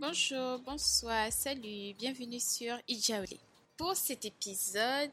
Bonjour, bonsoir, salut, bienvenue sur Ijaoli. Pour cet épisode,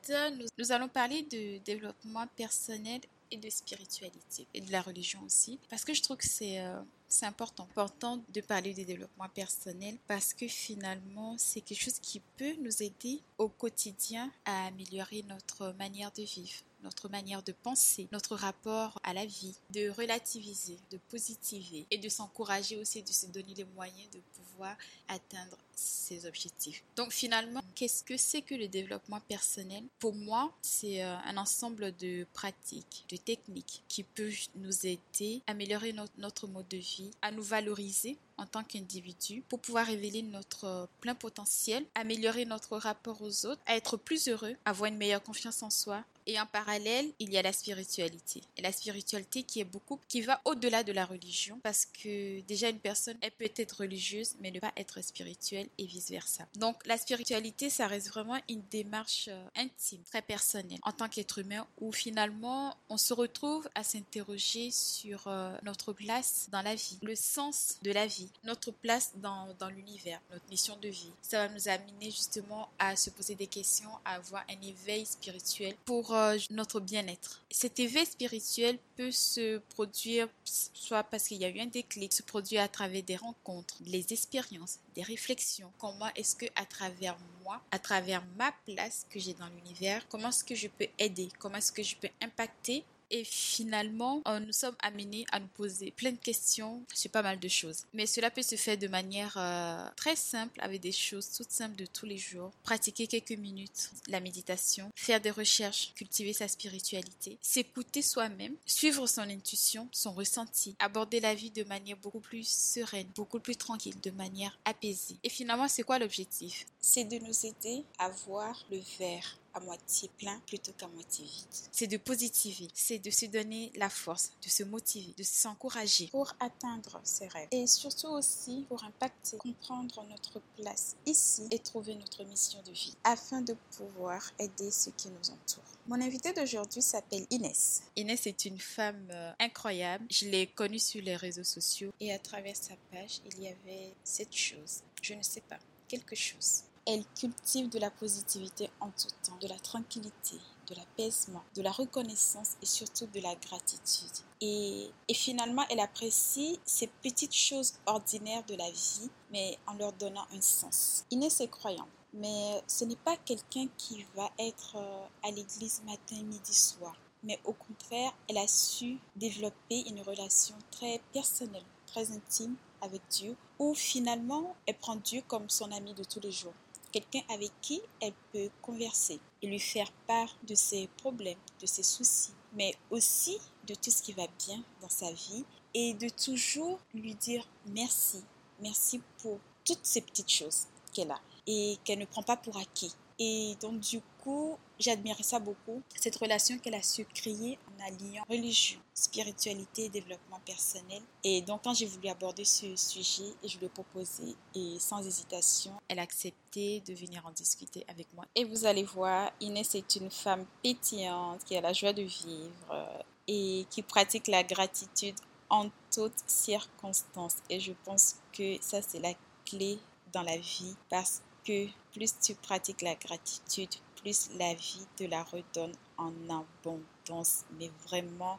nous, allons parler de développement personnel et de spiritualité et de la religion aussi parce que je trouve que c'est euh, important. important de parler de développement personnel parce que finalement c'est quelque chose qui peut nous aider au quotidien à améliorer notre manière de vivre notre manière de penser, notre rapport à la vie, de relativiser, de positiver et de s'encourager aussi, de se donner les moyens de pouvoir atteindre ses objectifs. Donc finalement, qu'est-ce que c'est que le développement personnel? Pour moi, c'est euh, un ensemble de pratiques, de techniques qui peuvent nous aider à améliorer notre, mode de vie, à nous valoriser en tant qu'individu pour pouvoir révéler notre plein potentiel, améliorer notre rapport aux autres, à être plus heureux, avoir une meilleure confiance en soi. Et en parallèle, il y a la spiritualité. Et la spiritualité qui est beaucoup, qui va au-delà de la religion parce que déjà une personne, elle peut être religieuse mais ne pas être spirituelle et vice-versa. Donc la spiritualité, ça reste vraiment une démarche euh, intime, très personnelle en tant qu'être humain où finalement on se retrouve à s'interroger sur euh, notre place dans la vie, le sens de la vie notre place dans, dans l'univers, notre mission de vie. Ça va nous amener justement à se poser des questions, à avoir un éveil spirituel pour notre bien-être. Cet éveil spirituel peut se produire soit parce qu'il y a eu un déclic, se produire à travers des rencontres, des expériences, des réflexions. Comment est-ce que à travers moi, à travers ma place que j'ai dans l'univers, comment est-ce que je peux aider, comment est-ce que je peux impacter et finalement, euh, nous sommes amenés à nous poser plein de questions sur pas mal de choses. Mais cela peut se faire de manière euh, très simple, avec des choses toutes simples de tous les jours. Pratiquer quelques minutes la méditation, faire des recherches, cultiver sa spiritualité, s'écouter soi-même, suivre son intuition, son ressenti, aborder la vie de manière beaucoup plus sereine, beaucoup plus tranquille, de manière apaisée. Et finalement, c'est quoi l'objectif? C'est de nous aider à voir le verre à moitié plein plutôt qu'à moitié vide. C'est de positiver, c'est de se donner la force, de se motiver, de s'encourager pour atteindre ses rêves. Et surtout aussi pour impacter, comprendre notre place ici et trouver notre mission de vie afin de pouvoir aider ceux qui nous entourent. Mon invité d'aujourd'hui s'appelle Inès. Inès est une femme euh, incroyable. Je l'ai connue sur les réseaux sociaux et à travers sa page, il y avait cette chose. Je ne sais pas, quelque chose. Elle cultive de la positivité en tout temps, de la tranquillité, de l'apaisement, de la reconnaissance et surtout de la gratitude. Et, finalement, elle apprécie ces petites choses ordinaires de la vie, mais en leur donnant un sens. Inès est croyante, mais ce n'est pas quelqu'un qui va être euh, à l'église matin, midi, soir. Mais au contraire, elle a su développer une relation très personnelle, très intime avec Dieu, où finalement, elle prend Dieu comme son ami de tous les jours quelqu'un avec qui elle peut converser et lui faire part de ses problèmes, de ses soucis, mais aussi de tout ce qui va bien dans sa vie et de toujours lui dire merci, merci pour toutes ces petites choses qu'elle a et qu'elle ne prend pas pour acquis. Et donc du coup, j'admirais ça beaucoup, cette relation qu'elle a su créer en alliant religion, spiritualité développement personnel. Et donc quand j'ai voulu aborder ce sujet, je lui ai proposé et sans hésitation, elle a accepté de venir en discuter avec moi. Et vous allez voir, Inès est une femme pétillante qui a la joie de vivre et qui pratique la gratitude en toutes circonstances. Et je pense que ça, c'est la clé dans la vie parce que plus tu pratiques la gratitude, plus la vie te la redonne en abondance, mais vraiment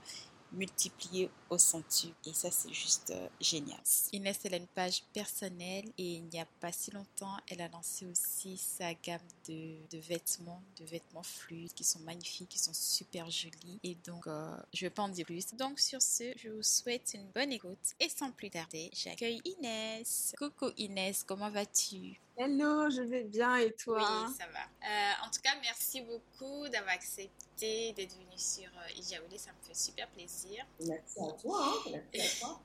multiplié au centuple. Et ça, c'est juste euh, génial. Inès, elle a une page personnelle et il n'y a pas si longtemps, elle a lancé aussi sa gamme de, vêtements, de vêtements fluides qui sont magnifiques, qui sont super jolis. Et donc, euh, je ne vais pas en dire plus. Donc, sur ce, je vous souhaite une bonne écoute. Et sans plus tarder, j'accueille Inès. Coucou Inès, comment vas-tu? Hello, je vais bien et toi? Oui, ça va. Euh, en tout cas, merci beaucoup d'avoir accepté d'être venu sur euh, Ça me fait super plaisir. Merci à toi. Hein. Merci à toi.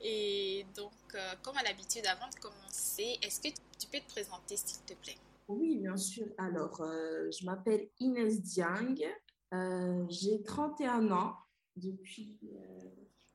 et donc, euh, comme à l'habitude, avant de commencer, est-ce que tu peux te présenter, s'il te plaît? Oui, bien sûr. Alors, euh, je m'appelle Inès Diang. J'ai 31 ans depuis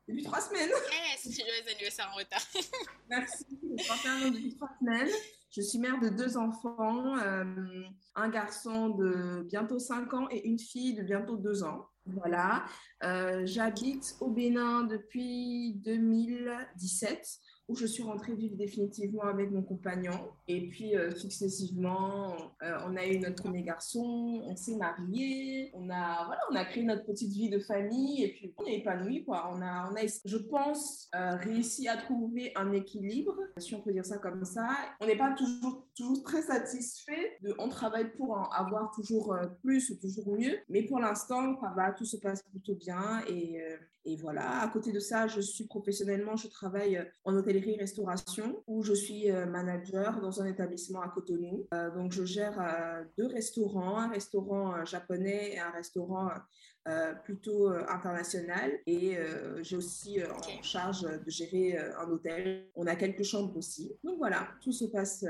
depuis trois semaines. Yes, joyeux anniversaire en retard. Merci, j'ai 31 ans depuis trois semaines. Je suis mère de deux enfants, euh, un garçon de bientôt 5 ans et une fille de bientôt 2 ans. Voilà. Euh, J'habite au Bénin depuis 2017. Où je suis rentrée vivre définitivement avec mon compagnon. Et puis, euh, successivement, euh, on a eu notre premier garçon, on s'est mariés, on a, voilà, on a créé notre petite vie de famille et puis on est épanoui, quoi. On a, on a je pense, euh, réussi à trouver un équilibre, si on peut dire ça comme ça. On n'est pas toujours, toujours très satisfait. De, on travaille pour en avoir toujours plus ou toujours mieux, mais pour l'instant, ça tout se passe plutôt bien et, et voilà. À côté de ça, je suis professionnellement, je travaille en hôtel restauration où je suis euh, manager dans un établissement à Cotonou. Euh, donc, je gère euh, deux restaurants, un restaurant japonais et un restaurant plutôt international. Et j'ai aussi en charge de gérer un hôtel. On a quelques chambres aussi. Donc voilà, tout se passe,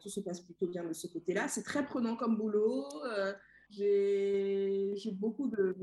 tout se passe plutôt bien de ce côté-là. C'est très prenant comme boulot. j'ai beaucoup de,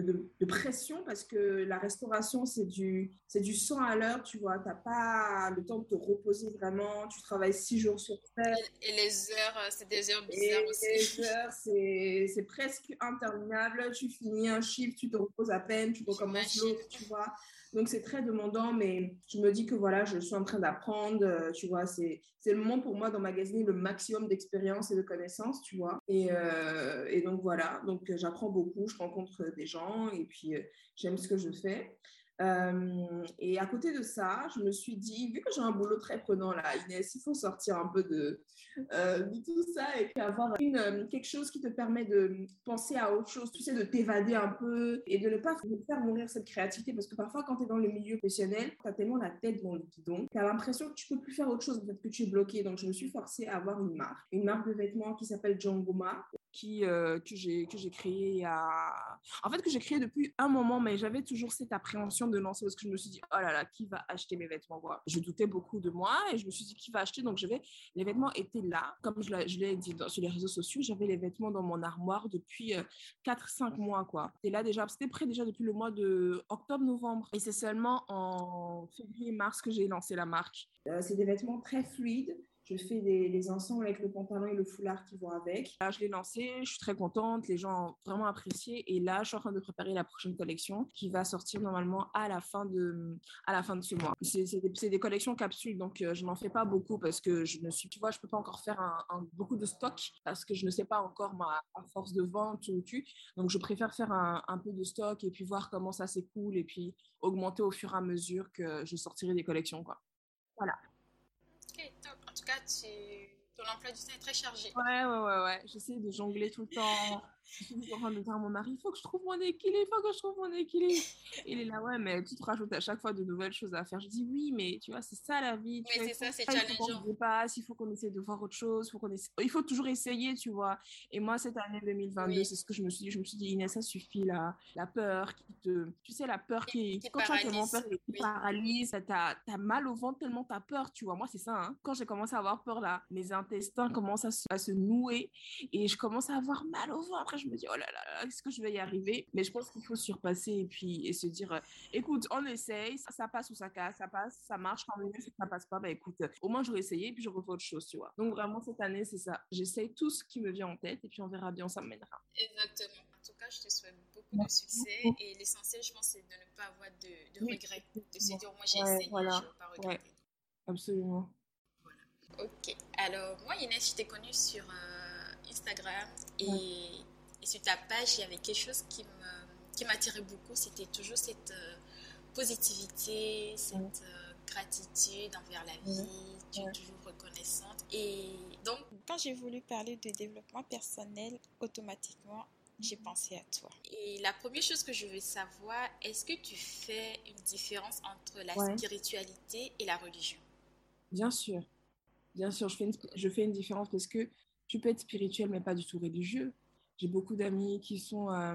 de, pression parce que la restauration, c'est du, c'est du sang à l'heure, tu vois. Tu n'as pas le temps de te reposer vraiment. Tu travailles six jours sur sept. Et, les heures, euh, c'est des heures bizarres aussi. Les heures, c'est, c'est presque interminable. Tu finis un chiffre, tu te reposes à peine, tu recommences l'autre, tu vois. Donc, c'est très demandant, mais je me dis que voilà, je suis en train d'apprendre, euh, tu vois, c'est, le moment pour moi d'emmagasiner le maximum d'expérience et de connaissances, tu vois. Et, euh, donc, voilà, donc j'apprends beaucoup, je rencontre des gens et puis euh, j'aime ce que je fais. Euh, et à côté de ça, je me suis dit, vu que j'ai un boulot très prenant là, Inès, il faut sortir un peu de, euh, tout ça et puis avoir euh, quelque chose qui te permet de penser à autre chose, tu sais, de t'évader un peu et de ne pas faire mourir cette créativité. Parce que parfois, quand tu es dans le milieu professionnel, tu as tellement la tête dans le guidon, tu as l'impression que tu peux plus faire autre chose, que tu es bloqué. Donc, je me suis forcée à avoir une marque, une marque de vêtements qui s'appelle Jangoma, que j'ai créée à... En fait, que j'ai créée depuis un moment, mais j'avais toujours cette appréhension de lancer parce que je me suis dit, oh là là, qui va acheter mes vêtements? Quoi. Je doutais beaucoup de moi et je me suis dit, qui va acheter? Donc, je vais... les vêtements étaient là. Comme je l'ai dit sur les réseaux sociaux, j'avais les vêtements dans mon armoire depuis 4-5 euh, mois. quoi. Et là, déjà, c'était prêt déjà depuis le mois de octobre-novembre. Et c'est seulement en février-mars que j'ai lancé la marque. Euh, c'est des vêtements très fluides je fais des, les ensembles avec le pantalon et le foulard qui vont avec. Là, je l'ai lancé, je suis très contente, les gens ont vraiment apprécié. Et là, je suis en train de préparer la prochaine collection qui va sortir normalement à la fin de, à la fin de ce mois. C'est des, des, collections capsules, donc euh, je n'en fais pas beaucoup parce que je ne suis, tu vois, je peux pas encore faire un, beaucoup de stock parce que je ne sais pas encore ma, force de vente ou tu. Donc, je préfère faire un, un peu de stock et puis voir comment ça s'écoule et puis augmenter au fur et à mesure que je sortirai des collections, quoi. Voilà. Ok, top. En tout cas, tu... ton emploi du temps est très chargé. Ouais, ouais, ouais, ouais. J'essaie de jongler tout le temps je suis en train de dire à mon mari, il faut que je trouve mon équilibre, il faut que je trouve mon équilibre. il est là, ouais, mais tu te rajoutes à chaque fois de nouvelles choses à faire. Je dis, oui, mais tu vois, c'est ça la vie. Oui, c'est ça, c'est challengeant. Il faut qu'on essaie de voir autre chose, faut qu'on il faut toujours essayer, tu vois. Et moi, cette année 2022, c'est ce que je me suis dit. Je me suis dit, Inès, ça suffit, la, la peur qui te. Tu sais, la peur qui. qui quand tu as tellement peur, qui oui. paralyse, t'as as mal au ventre tellement t'as peur, tu vois. Moi, c'est ça, hein. Quand j'ai commencé à avoir peur, là, mes intestins commencent à se, à se nouer et je commence à avoir mal au ventre je me dis, oh là là, est-ce que je vais y arriver? Mais je pense qu'il faut surpasser et puis et se dire, euh, écoute, on essaye, ça, passe ou ça casse, ça passe, ça marche, quand même, ça passe pas, bah écoute, au moins j'aurais essayé et puis je refais autre chose, tu vois. Donc vraiment, cette année, c'est ça. J'essaye tout ce qui me vient en tête et puis on verra bien, ça mènera. Exactement. En tout cas, je te souhaite beaucoup de succès et l'essentiel, je pense, c'est de ne pas avoir de, de regrets, de se dire, moi j'ai essayé, voilà. je ne veux pas regretter. Absolument. Voilà. Ok. Alors, moi, Inès, je t'ai connue sur euh, Instagram et et sur ta page, il y avait quelque chose qui m'attirait qui beaucoup. C'était toujours cette euh, positivité, cette euh, gratitude envers la vie. Tu es toujours reconnaissante. Et donc, quand j'ai voulu parler de développement personnel, automatiquement, j'ai pensé à toi. Et la première chose que je veux savoir, est-ce que tu fais une différence entre la spiritualité et la religion? Bien sûr. Bien sûr, je fais, une, je fais une différence parce que tu peux être spirituel mais pas du tout religieux. J'ai beaucoup d'amis qui sont euh,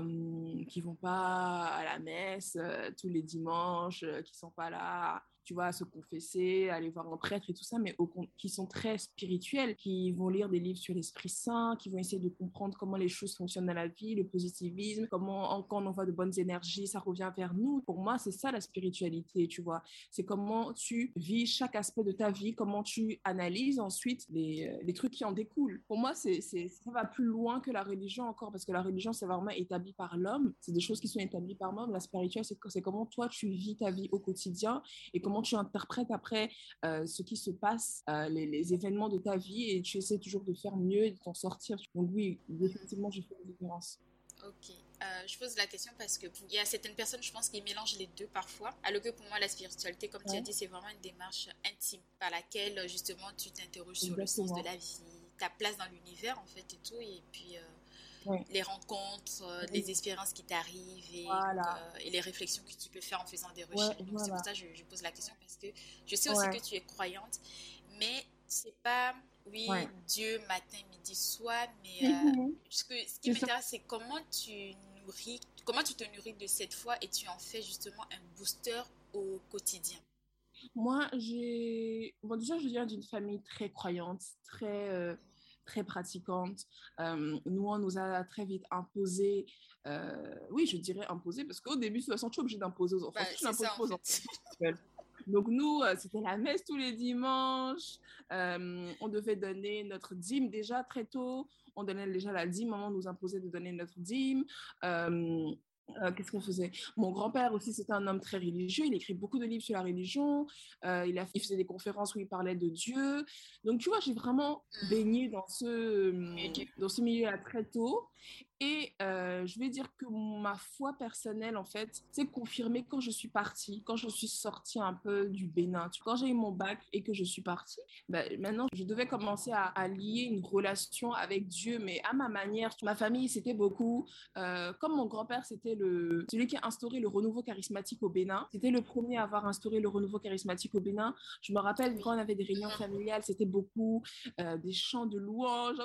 euh, qui vont pas à la messe euh, tous les dimanches, qui sont pas là tu vois, à se confesser, aller voir un prêtre et tout ça, mais qui sont très spirituels, qui vont lire des livres sur l'Esprit Saint, qui vont essayer de comprendre comment les choses fonctionnent dans la vie, le positivisme, comment quand on envoie de bonnes énergies, ça revient vers nous. Pour moi, c'est ça la spiritualité, tu vois. C'est comment tu vis chaque aspect de ta vie, comment tu analyses ensuite les, euh, les trucs qui en découlent. Pour moi, c'est, ça va plus loin que la religion encore, parce que la religion, c'est vraiment établi par l'homme. C'est des choses qui sont établies par l'homme. La spiritualité, c'est, c'est comment toi, tu vis ta vie au quotidien et comment comment tu interprètes après ce qui se passe, les, les, événements de ta vie, et tu essaies toujours de faire mieux et de t'en sortir. Donc oui, définitivement, je fais la différence. Ok. Euh, je pose la question parce que il y a certaines personnes, je pense, qui mélangent les deux parfois. Alors que pour moi, la spiritualité, comme tu as dit, c'est vraiment une démarche intime par laquelle justement tu t'interroges sur le sens de la vie, ta place dans l'univers en fait et tout, et puis euh, les rencontres, euh, les expériences qui t'arrivent et, et, les réflexions que tu peux faire en faisant des recherches. C'est pour ça que je, je, pose la question parce que je sais aussi que tu es croyante, mais c'est pas oui, Dieu matin, midi, soir, mais mhm. ce, que, ce qui m'intéresse, c'est comment tu nourris, comment tu te nourris de cette foi et tu en fais justement un booster au quotidien? Moi, j'ai. Bon, déjà, je viens d'une famille très croyante, très, euh, très pratiquante. Euh, nous, on nous a très vite imposé. Euh, oui, je dirais imposé, parce qu'au début, de toute façon, tu es obligé d'imposer aux enfants. Bah, aux enfants. Donc nous, euh, c'était la messe tous les dimanches. Euh, on devait donner notre dîme déjà très tôt. On donnait déjà la dîme. Maman nous imposait de donner notre dîme. Euh, qu'est-ce qu'on faisait? Mon grand-père aussi, c'était un homme très religieux. Il écrit beaucoup de livres sur la religion. il, a, il faisait des conférences où il parlait de Dieu. Donc, tu vois, j'ai vraiment mmh. baigné dans ce, dans ce milieu très tôt. Et euh, je vais dire que ma foi personnelle, en fait, c'est confirmé quand je suis partie, quand je suis sortie un peu du Bénin. Quand j'ai eu mon bac et que je suis partie, ben, maintenant, je devais commencer à, lier une relation avec Dieu, mais à ma manière. Ma famille, c'était beaucoup, euh, comme mon grand-père, c'était le, celui qui a instauré le renouveau charismatique au Bénin. C'était le premier à avoir instauré le renouveau charismatique au Bénin. Je me rappelle quand on avait des réunions familiales, c'était beaucoup euh, des chants de louanges,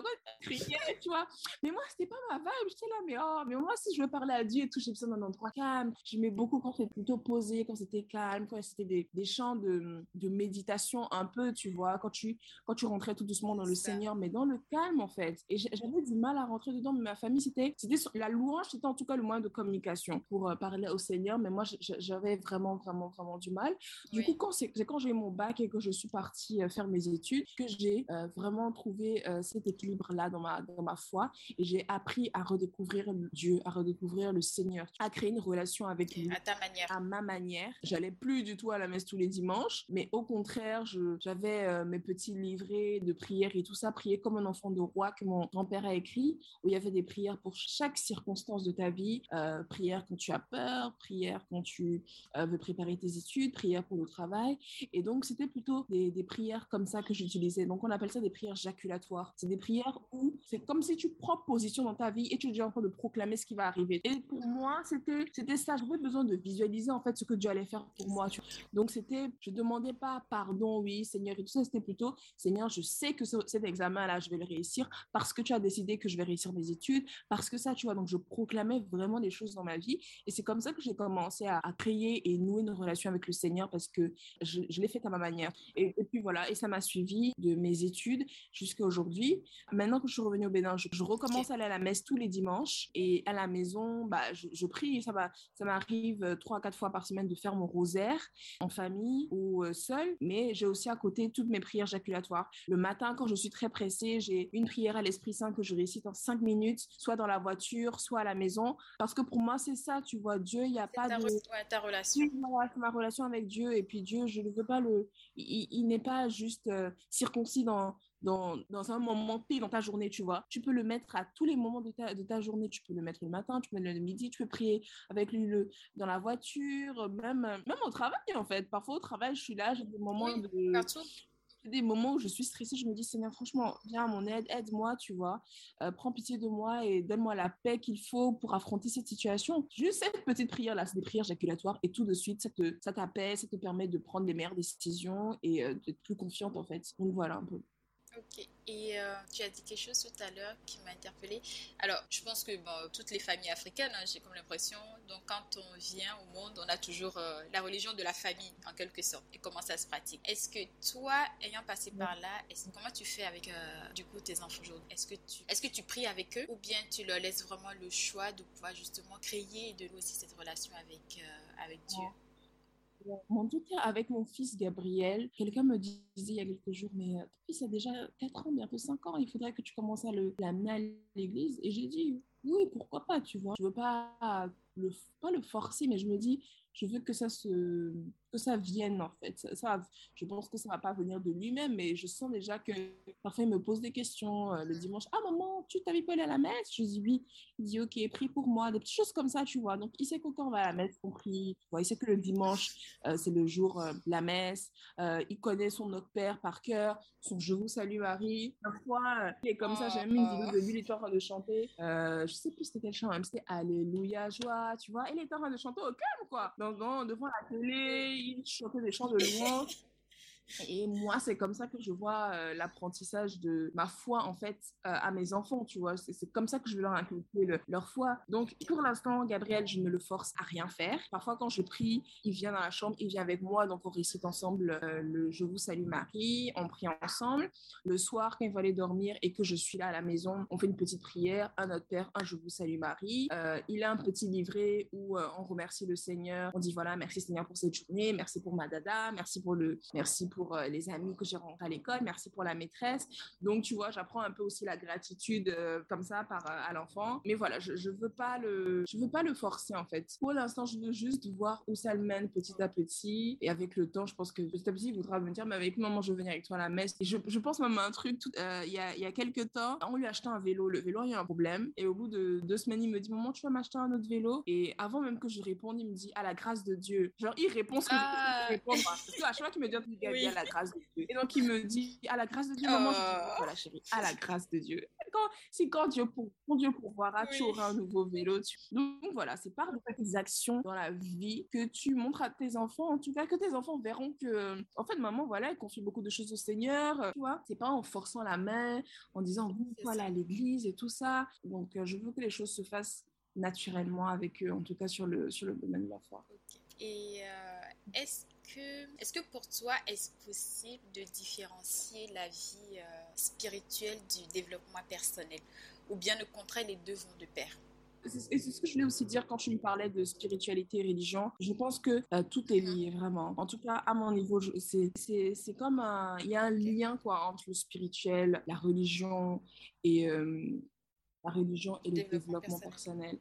crier, tu vois. Mais moi, c'était pas ma vibe j'étais là, mais oh, mais moi, si je veux parler à Dieu et tout, j'ai besoin d'un endroit calme. J'aimais beaucoup quand c'était plutôt posé, quand c'était calme, quand c'était des, des chants de, de, méditation un peu, tu vois, quand tu, quand tu rentrais tout doucement dans le Seigneur, mais dans le calme, en fait. Et j'avais du mal à rentrer dedans, mais ma famille, c'était, c'était la louange, c'était en tout cas le moyen de communication pour euh, parler au Seigneur, mais moi, j'avais vraiment, vraiment, vraiment du mal. Du coup, quand c'est, quand j'ai eu mon bac et que je suis partie euh, faire mes études, que j'ai euh, vraiment trouvé cet équilibre-là dans ma, dans ma foi et j'ai appris à redécouvrir Dieu, à redécouvrir le Seigneur, à créer une relation avec lui. À ta manière. À ma manière. J'allais plus du tout à la messe tous les dimanches, mais au contraire, j'avais euh, mes petits livrets de prières et tout ça, prier comme un enfant de roi que mon grand-père a écrit, où il y avait des prières pour chaque circonstance de ta vie, euh, prière quand tu as peur, prière quand tu euh, veux préparer tes études, prière pour le travail. Et donc, c'était plutôt des, des prières comme ça que j'utilisais. Donc, on appelle ça des prières jaculatoires. C'est des prières où c'est comme si tu prends position dans ta vie et tu es déjà en train de proclamer ce qui va arriver. Et pour moi, c'était, c'était ça. J'avais besoin de visualiser en fait ce que Dieu allait faire pour moi. Donc, c'était, je demandais pas pardon, oui, Seigneur, et tout ça. C'était plutôt, Seigneur, je sais que cet examen-là, je vais le réussir parce que tu as décidé que je vais réussir mes études, parce que ça, tu vois. Donc, je proclamais vraiment des choses dans ma vie. Et c'est comme ça que j'ai commencé à, créer et nouer une relation avec le Seigneur parce que je, l'ai fait à ma manière. Et, puis voilà, et ça m'a suivi de mes études jusqu'à aujourd'hui. Maintenant que je suis revenue au Bénin, je recommence à aller à la messe tous les dimanche et à la maison, bah, je, prie. Ça, va, ça m'arrive euh, trois à quatre fois par semaine de faire mon rosaire en famille ou euh, seul. Mais j'ai aussi à côté toutes mes prières jaculatoires. Le matin, quand je suis très pressée, j'ai une prière à l'Esprit Saint que je récite en cinq minutes, soit dans la voiture, soit à la maison. Parce que pour moi, c'est ça, tu vois, Dieu, il n'y a pas ta de... ta relation. ma relation avec Dieu. Et puis Dieu, je ne veux pas le... Il, n'est pas juste euh, circoncis dans dans, dans un moment T dans ta journée, tu vois. Tu peux le mettre à tous les moments de ta, de ta journée. Tu peux le mettre le matin, tu peux le mettre le midi, tu peux prier avec lui le, dans la voiture, même, même au travail, en fait. Parfois, au travail, je suis là, j'ai des moments de des moments où je suis stressée, je me dis, Seigneur, franchement, viens à mon aide, aide-moi, tu vois, euh, prends pitié de moi et donne-moi la paix qu'il faut pour affronter cette situation. Juste cette petite prière-là, c'est des prières jaculatoires et tout de suite, ça, te, ça t'apaise, ça te permet de prendre les meilleures décisions et euh, d'être plus confiante, en fait. Donc voilà un peu. Ok, et euh, tu as dit quelque chose tout à l'heure qui m'a interpellée. Alors, je pense que bon, toutes les familles africaines, hein, j'ai comme l'impression, donc quand on vient au monde, on a toujours euh, la religion de la famille, en quelque sorte, et comment ça se pratique? Est-ce que toi, ayant passé par là, comment tu fais avec euh, du coup tes enfants aujourd'hui? Est-ce que, tu, est-ce que tu pries avec eux? Ou bien tu leur laisses vraiment le choix de pouvoir justement créer et de nouer aussi cette relation avec, avec Dieu? En tout cas, avec mon fils Gabriel, quelqu'un me disait il y a quelques jours, mais euh, ton fils a déjà 4 ans, bientôt 5 ans, il faudrait que tu commences à l'amener à l'église. Et j'ai dit, oui, pourquoi pas, tu vois. Je veux pas le, pas le forcer, mais je me dis, je veux que ça se que ça vienne en fait. Ça, je pense que ça va pas venir de lui-même mais je sens déjà que parfois il me pose des questions euh, le dimanche ah maman tu t'avais pas aller à la messe je dis oui il dit ok prie pour moi des petites choses comme ça tu vois. Donc il sait que quand on va à la messe on prie. Il sait que le dimanche euh, c'est le jour euh, de la messe. Il connaît son notre père par cœur. Son je vous salue Marie parfois il est comme ça j'ai même une vidéo de lui il est en train de chanter. Je sais plus c'était quel chant même c'était Alléluia joie tu vois. Il est en train de chanter au calme quoi devant la télé, il chantait des chants de louange. Et moi, c'est comme ça que je vois euh, l'apprentissage de ma foi, en fait, euh, à mes enfants, tu vois. C'est comme ça que je veux leur inculquer leur foi. Donc, pour l'instant, Gabriel, je ne le force à rien faire. Parfois, quand je prie, il vient dans la chambre, il vient avec moi, donc on récite ensemble euh, le Je vous salue Marie, on prie ensemble. Le soir, quand il va aller dormir et que je suis là à la maison, on fait une petite prière, un Notre Père, un Je vous salue Marie. il a un petit livret où on remercie le Seigneur. On dit, voilà, merci Seigneur pour cette journée, merci pour ma dada, merci pour le, merci pour pour euh, les amis que j'ai rencontrés à l'école, merci pour la maîtresse. Donc, tu vois, j'apprends un peu aussi la gratitude euh, comme ça par, euh, à l'enfant. Mais voilà, je ne veux, pas le, je veux pas le forcer en fait. Pour l'instant, je veux juste voir où ça le mène petit à petit. Et avec le temps, je pense que petit à petit, il voudra me dire, mais avec maman, je veux venir avec toi à la messe. Et je, je pense même à un truc, il y, a, y a quelques temps, on lui a acheté un vélo. Le vélo, il y a un problème. Et au bout de deux semaines, il me dit, maman, tu vas m'acheter un autre vélo? Et avant même que je réponde, il me dit, à la grâce de Dieu. Genre, il répond ce que je ah. répondre. Parce que à chaque fois qu'il me dit, oui à la grâce de Dieu. Et donc, il me dit, à la grâce de Dieu, maman, je dis, oh. voilà, chérie, à la grâce de Dieu. Quand, si quand Dieu, pour, quand Dieu pourvoira, tu auras un nouveau vélo. Donc, voilà, c'est par des actions dans la vie que tu montres à tes enfants, en tout cas, que tes enfants verront que, en fait, maman, voilà, elle confie beaucoup de choses au Seigneur, tu vois. C'est pas en forçant la main, en disant, voilà, l'église et tout ça. Donc, euh, je veux que les choses se fassent naturellement avec eux, en tout cas sur le, sur le domaine de la foi. Et euh, est-ce est-ce que pour toi, est-ce possible de différencier la vie euh, spirituelle du développement personnel? Ou bien le contraire, les deux vont de pair? C'est ce que je voulais aussi dire quand tu me parlais de spiritualité et religion. Je pense que euh, tout est lié vraiment. En tout cas, à mon niveau, c'est comme un, il y a un lien quoi entre le spirituel, la religion et euh, la religion et le développement, personnel.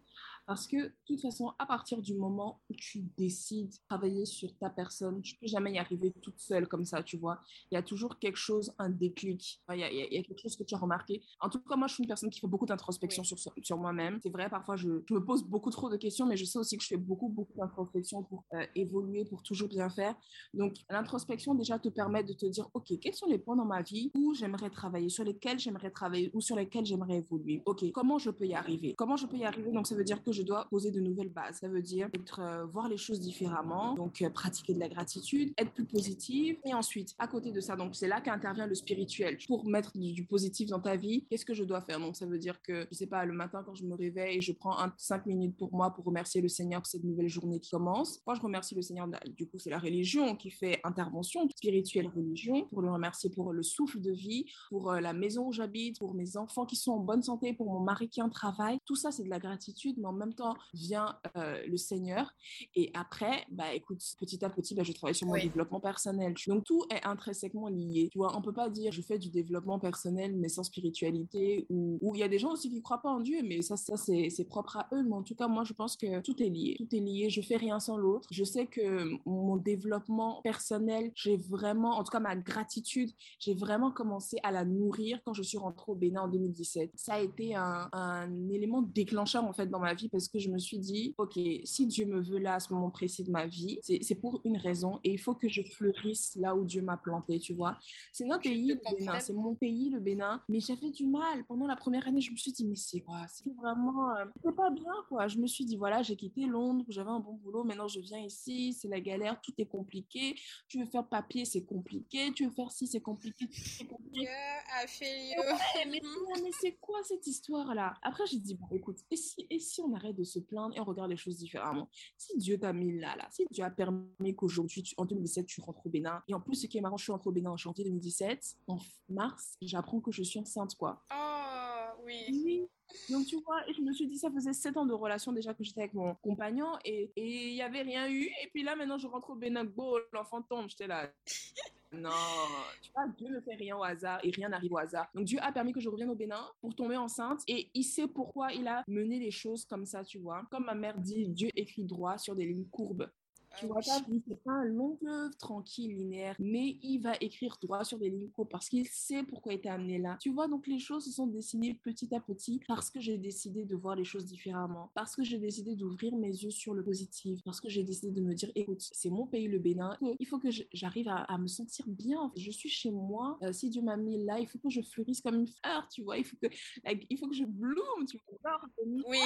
Parce que, de toute façon, à partir du moment où tu décides de travailler sur ta personne, tu peux jamais y arriver toute seule comme ça, tu vois. Il y a toujours quelque chose, un déclic. Il y, a, il y a, quelque chose que tu as remarqué. En tout cas, moi, je suis une personne qui fait beaucoup d'introspection sur, sur moi-même. C'est vrai, parfois, je, je, me pose beaucoup trop de questions, mais je sais aussi que je fais beaucoup, beaucoup d'introspection pour euh, évoluer, pour toujours bien faire. Donc, l'introspection, déjà, te permet de te dire, OK, quels sont les points dans ma vie où j'aimerais travailler, sur lesquels j'aimerais travailler ou sur lesquels j'aimerais évoluer? OK, comment je peux y arriver? Comment je peux y arriver? Donc, ça veut dire que je je dois poser de nouvelles bases. Ça veut dire être, euh, voir les choses différemment, donc euh, pratiquer de la gratitude, être plus positive. Et ensuite, à côté de ça, donc c'est là qu'intervient le spirituel. Pour mettre du, positif dans ta vie, qu'est-ce que je dois faire? Donc ça veut dire que, je sais pas, le matin quand je me réveille, je prends un, cinq minutes pour moi pour remercier le Seigneur pour cette nouvelle journée qui commence. Moi, je remercie le Seigneur, bah, du coup, c'est la religion qui fait intervention, spirituelle religion, pour le remercier pour le souffle de vie, pour euh, la maison où j'habite, pour mes enfants qui sont en bonne santé, pour mon mari qui en travaille. Tout ça, c'est de la gratitude, mais en même temps vient euh, le Seigneur. Et après, bah, écoute, petit à petit, bah, je travaille sur mon développement personnel. Donc, tout est intrinsèquement lié. Tu vois, on peut pas dire je fais du développement personnel, mais sans spiritualité. Ou il y a des gens aussi qui croient pas en Dieu, mais ça, ça c'est propre à eux. Mais en tout cas, moi, je pense que tout est lié. Tout est lié. Je fais rien sans l'autre. Je sais que mon développement personnel, j'ai vraiment, en tout cas, ma gratitude, j'ai vraiment commencé à la nourrir quand je suis rentrée au Bénin en 2017. Ça a été un, un élément déclencheur, en fait, dans ma vie parce que je me suis dit, OK, si Dieu me veut là à ce moment précis de ma vie, c'est pour une raison et il faut que je fleurisse là où Dieu m'a planté, tu vois. C'est notre pays, le Bénin, c'est mon pays, le Bénin. Mais j'avais du mal. Pendant la première année, je me suis dit, mais c'est quoi? C'est vraiment, euh, c'est pas bien, quoi. Je me suis dit, voilà, j'ai quitté Londres, j'avais un bon boulot, maintenant je viens ici, c'est la galère, tout est compliqué. Tu veux faire papier, c'est compliqué. Tu veux faire ci, c'est compliqué. C'est compliqué. mais, mais c'est quoi cette histoire-là? Après, j'ai dit, bon, écoute, et si, et si on arrête de se plaindre et on regarde les choses différemment. Si Dieu t'a mis là, là, si Dieu a permis qu'aujourd'hui, en 2017, tu rentres au Bénin, et en plus, ce qui est marrant, je suis rentrée au Bénin en janvier 2017, en mars, j'apprends que je suis enceinte, quoi. Oh, oui. Donc, tu vois, je me suis dit, ça faisait sept ans de relation déjà que j'étais avec mon compagnon et il n'y avait rien eu. Et puis là, maintenant, je rentre au Bénin, l'enfant tombe, j'étais là. Non, tu vois, Dieu ne fait rien au hasard et rien n'arrive au hasard. Donc Dieu a permis que je revienne au Bénin pour tomber enceinte et il sait pourquoi il a mené les choses comme ça, tu vois. Comme ma mère dit, Dieu écrit droit sur des lignes courbes. Tu vois pas, c'est pas un long fleuve tranquille, linéaire, mais il va écrire droit sur des lignes parce qu'il sait pourquoi il était amené là. Tu vois, donc les choses se sont dessinées petit à petit parce que j'ai décidé de voir les choses différemment, parce que j'ai décidé d'ouvrir mes yeux sur le positif, parce que j'ai décidé de me dire, écoute, c'est mon pays, le Bénin, il faut que j'arrive à, me sentir bien. Je suis chez moi. Euh, si Dieu m'a mis là, il faut que je fleurisse comme une fleur, tu vois. Il faut que, il faut que je bloom, tu vois. Oui.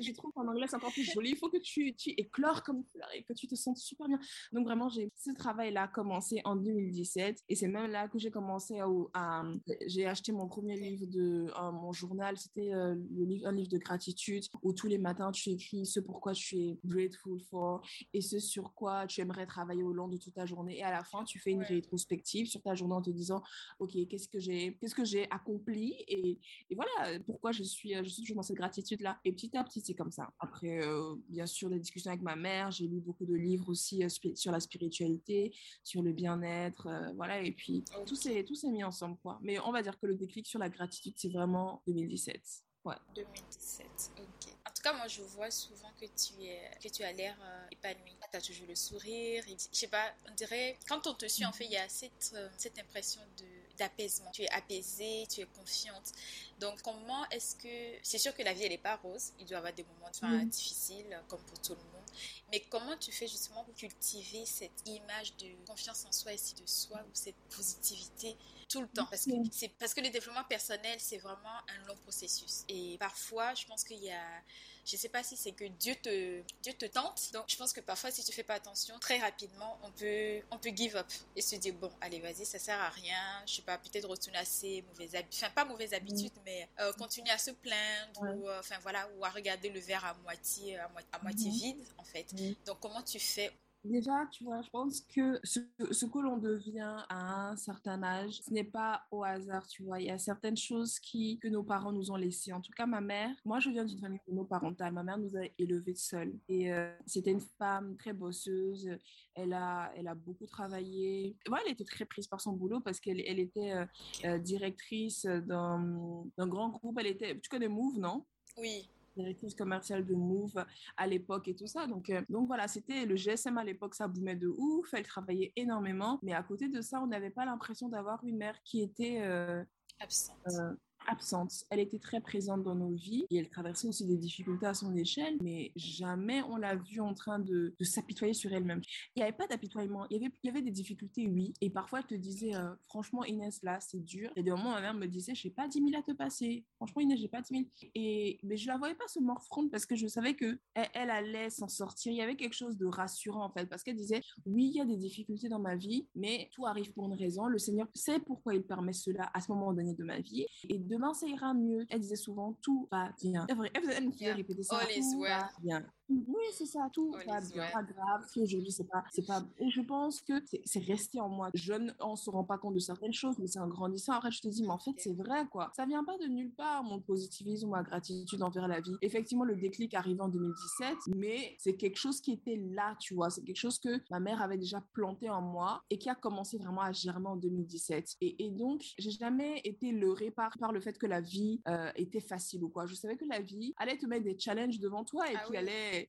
je trouve qu'en anglais c'est encore plus joli. Il faut que tu, tu éclores comme une fleur et que tu te sens super bien. Donc vraiment, j'ai ce travail-là commencé en 2017 et c'est même là que j'ai commencé à, j'ai acheté mon premier livre de mon journal. C'était euh, le livre, un livre de gratitude où tous les matins tu écris ce pourquoi tu es grateful for et ce sur quoi tu aimerais travailler au long de toute ta journée. Et à la fin, tu fais une rétrospective sur ta journée en te disant, ok, qu'est-ce que j'ai, qu'est-ce que j'ai accompli? Et, et, voilà pourquoi je suis, je suis toujours dans cette gratitude-là. Et petit à petit, c'est comme ça. Après, euh, bien sûr, des discussions avec ma mère, j'ai lu beaucoup de livres aussi euh, sur la spiritualité, sur le bien-être, euh, voilà. Et puis tout s'est tout mis ensemble, quoi. Mais on va dire que le déclic sur la gratitude, c'est vraiment 2017. Ouais. 2017, ok. En tout cas, moi, je vois souvent que tu es, que tu as l'air euh, épanoui. Tu as toujours le sourire. Et, je sais pas, on dirait, quand on te suit, en fait, il y a cette, cette impression de d'apaisement. Tu es apaisée, tu es confiante. Donc, comment est-ce que... C'est sûr que la vie, elle n'est pas rose. Il doit y avoir des moments enfin, difficiles, comme pour tout le monde. Mais comment tu fais justement pour cultiver cette image de confiance en soi et de soi ou cette positivité tout le temps? Parce que c'est parce que le développement personnel c'est vraiment un long processus. Et parfois je pense qu'il y a je sais pas si c'est que Dieu te Dieu te tente. Donc je pense que parfois si tu fais pas attention très rapidement on peut on peut give up et se dire bon allez vas-y ça sert à rien. Je sais pas peut-être retourner à ses mauvaises habitudes enfin pas mauvaises habitudes mais euh, continuer à se plaindre ou euh, enfin voilà ou à regarder le verre à moitié à, moitié mhm. vide en fait. Donc comment tu fais Déjà, tu vois, je pense que ce, que l'on devient à un certain âge, ce n'est pas au hasard, tu vois. Il y a certaines choses qui, que nos parents nous ont laissées. En tout cas, ma mère, moi, je viens d'une famille monoparentale. Ma mère nous a élevés seuls. Et euh, c'était une femme très bosseuse. Elle a, elle a beaucoup travaillé. Elle était très prise par son boulot parce qu'elle elle était euh, euh, directrice d'un grand groupe. Elle était, tu connais Move, non? Oui directrice commerciale de Move à l'époque et tout ça. Donc, euh, donc voilà, c'était le GSM à l'époque, ça boumait de ouf, elle travaillait énormément. Mais à côté de ça, on n'avait pas l'impression d'avoir une mère qui était euh, absente. Euh, absente. Elle était très présente dans nos vies et elle traversait aussi des difficultés à son échelle, mais jamais on l'a vue en train de, s'apitoyer sur elle-même. Il n'y avait pas d'apitoiement. Il y avait, il y avait des difficultés, oui. Et parfois, elle te disait, euh, franchement, Inès, là, c'est dur. Et des moments, ma mère me disait, je n'ai pas 10 000 à te passer. Franchement, Inès, j'ai pas 10 000. Et, mais je la voyais pas se morfondre parce que je savais que elle, allait s'en sortir. Il y avait quelque chose de rassurant, en fait, parce qu'elle disait, oui, il y a des difficultés dans ma vie, mais tout arrive pour une raison. Le Seigneur sait pourquoi il permet cela à ce moment donné de ma vie. Et demain, ça ira mieux. Elle disait souvent, tout va bien. Elle, elle, elle, répéter ça. tout va bien. Oui, c'est ça, tout bien. Pas grave. Si aujourd'hui, c'est pas, c'est pas. Et je pense que c'est resté en moi. Jeune, on se rend pas compte de certaines choses, mais c'est en grandissant. Après, je te dis, mais en fait, c'est vrai, quoi. Ça vient pas de nulle part, mon positivisme, ma gratitude envers la vie. Effectivement, le déclic arrive en 2017, mais c'est quelque chose qui était là, tu vois. C'est quelque chose que ma mère avait déjà planté en moi et qui a commencé vraiment à germer en 2017. Et, et donc, j'ai jamais été leurrée par, par le fait que la vie euh, était facile ou quoi. Je savais que la vie allait te mettre des challenges devant toi et ah puis allait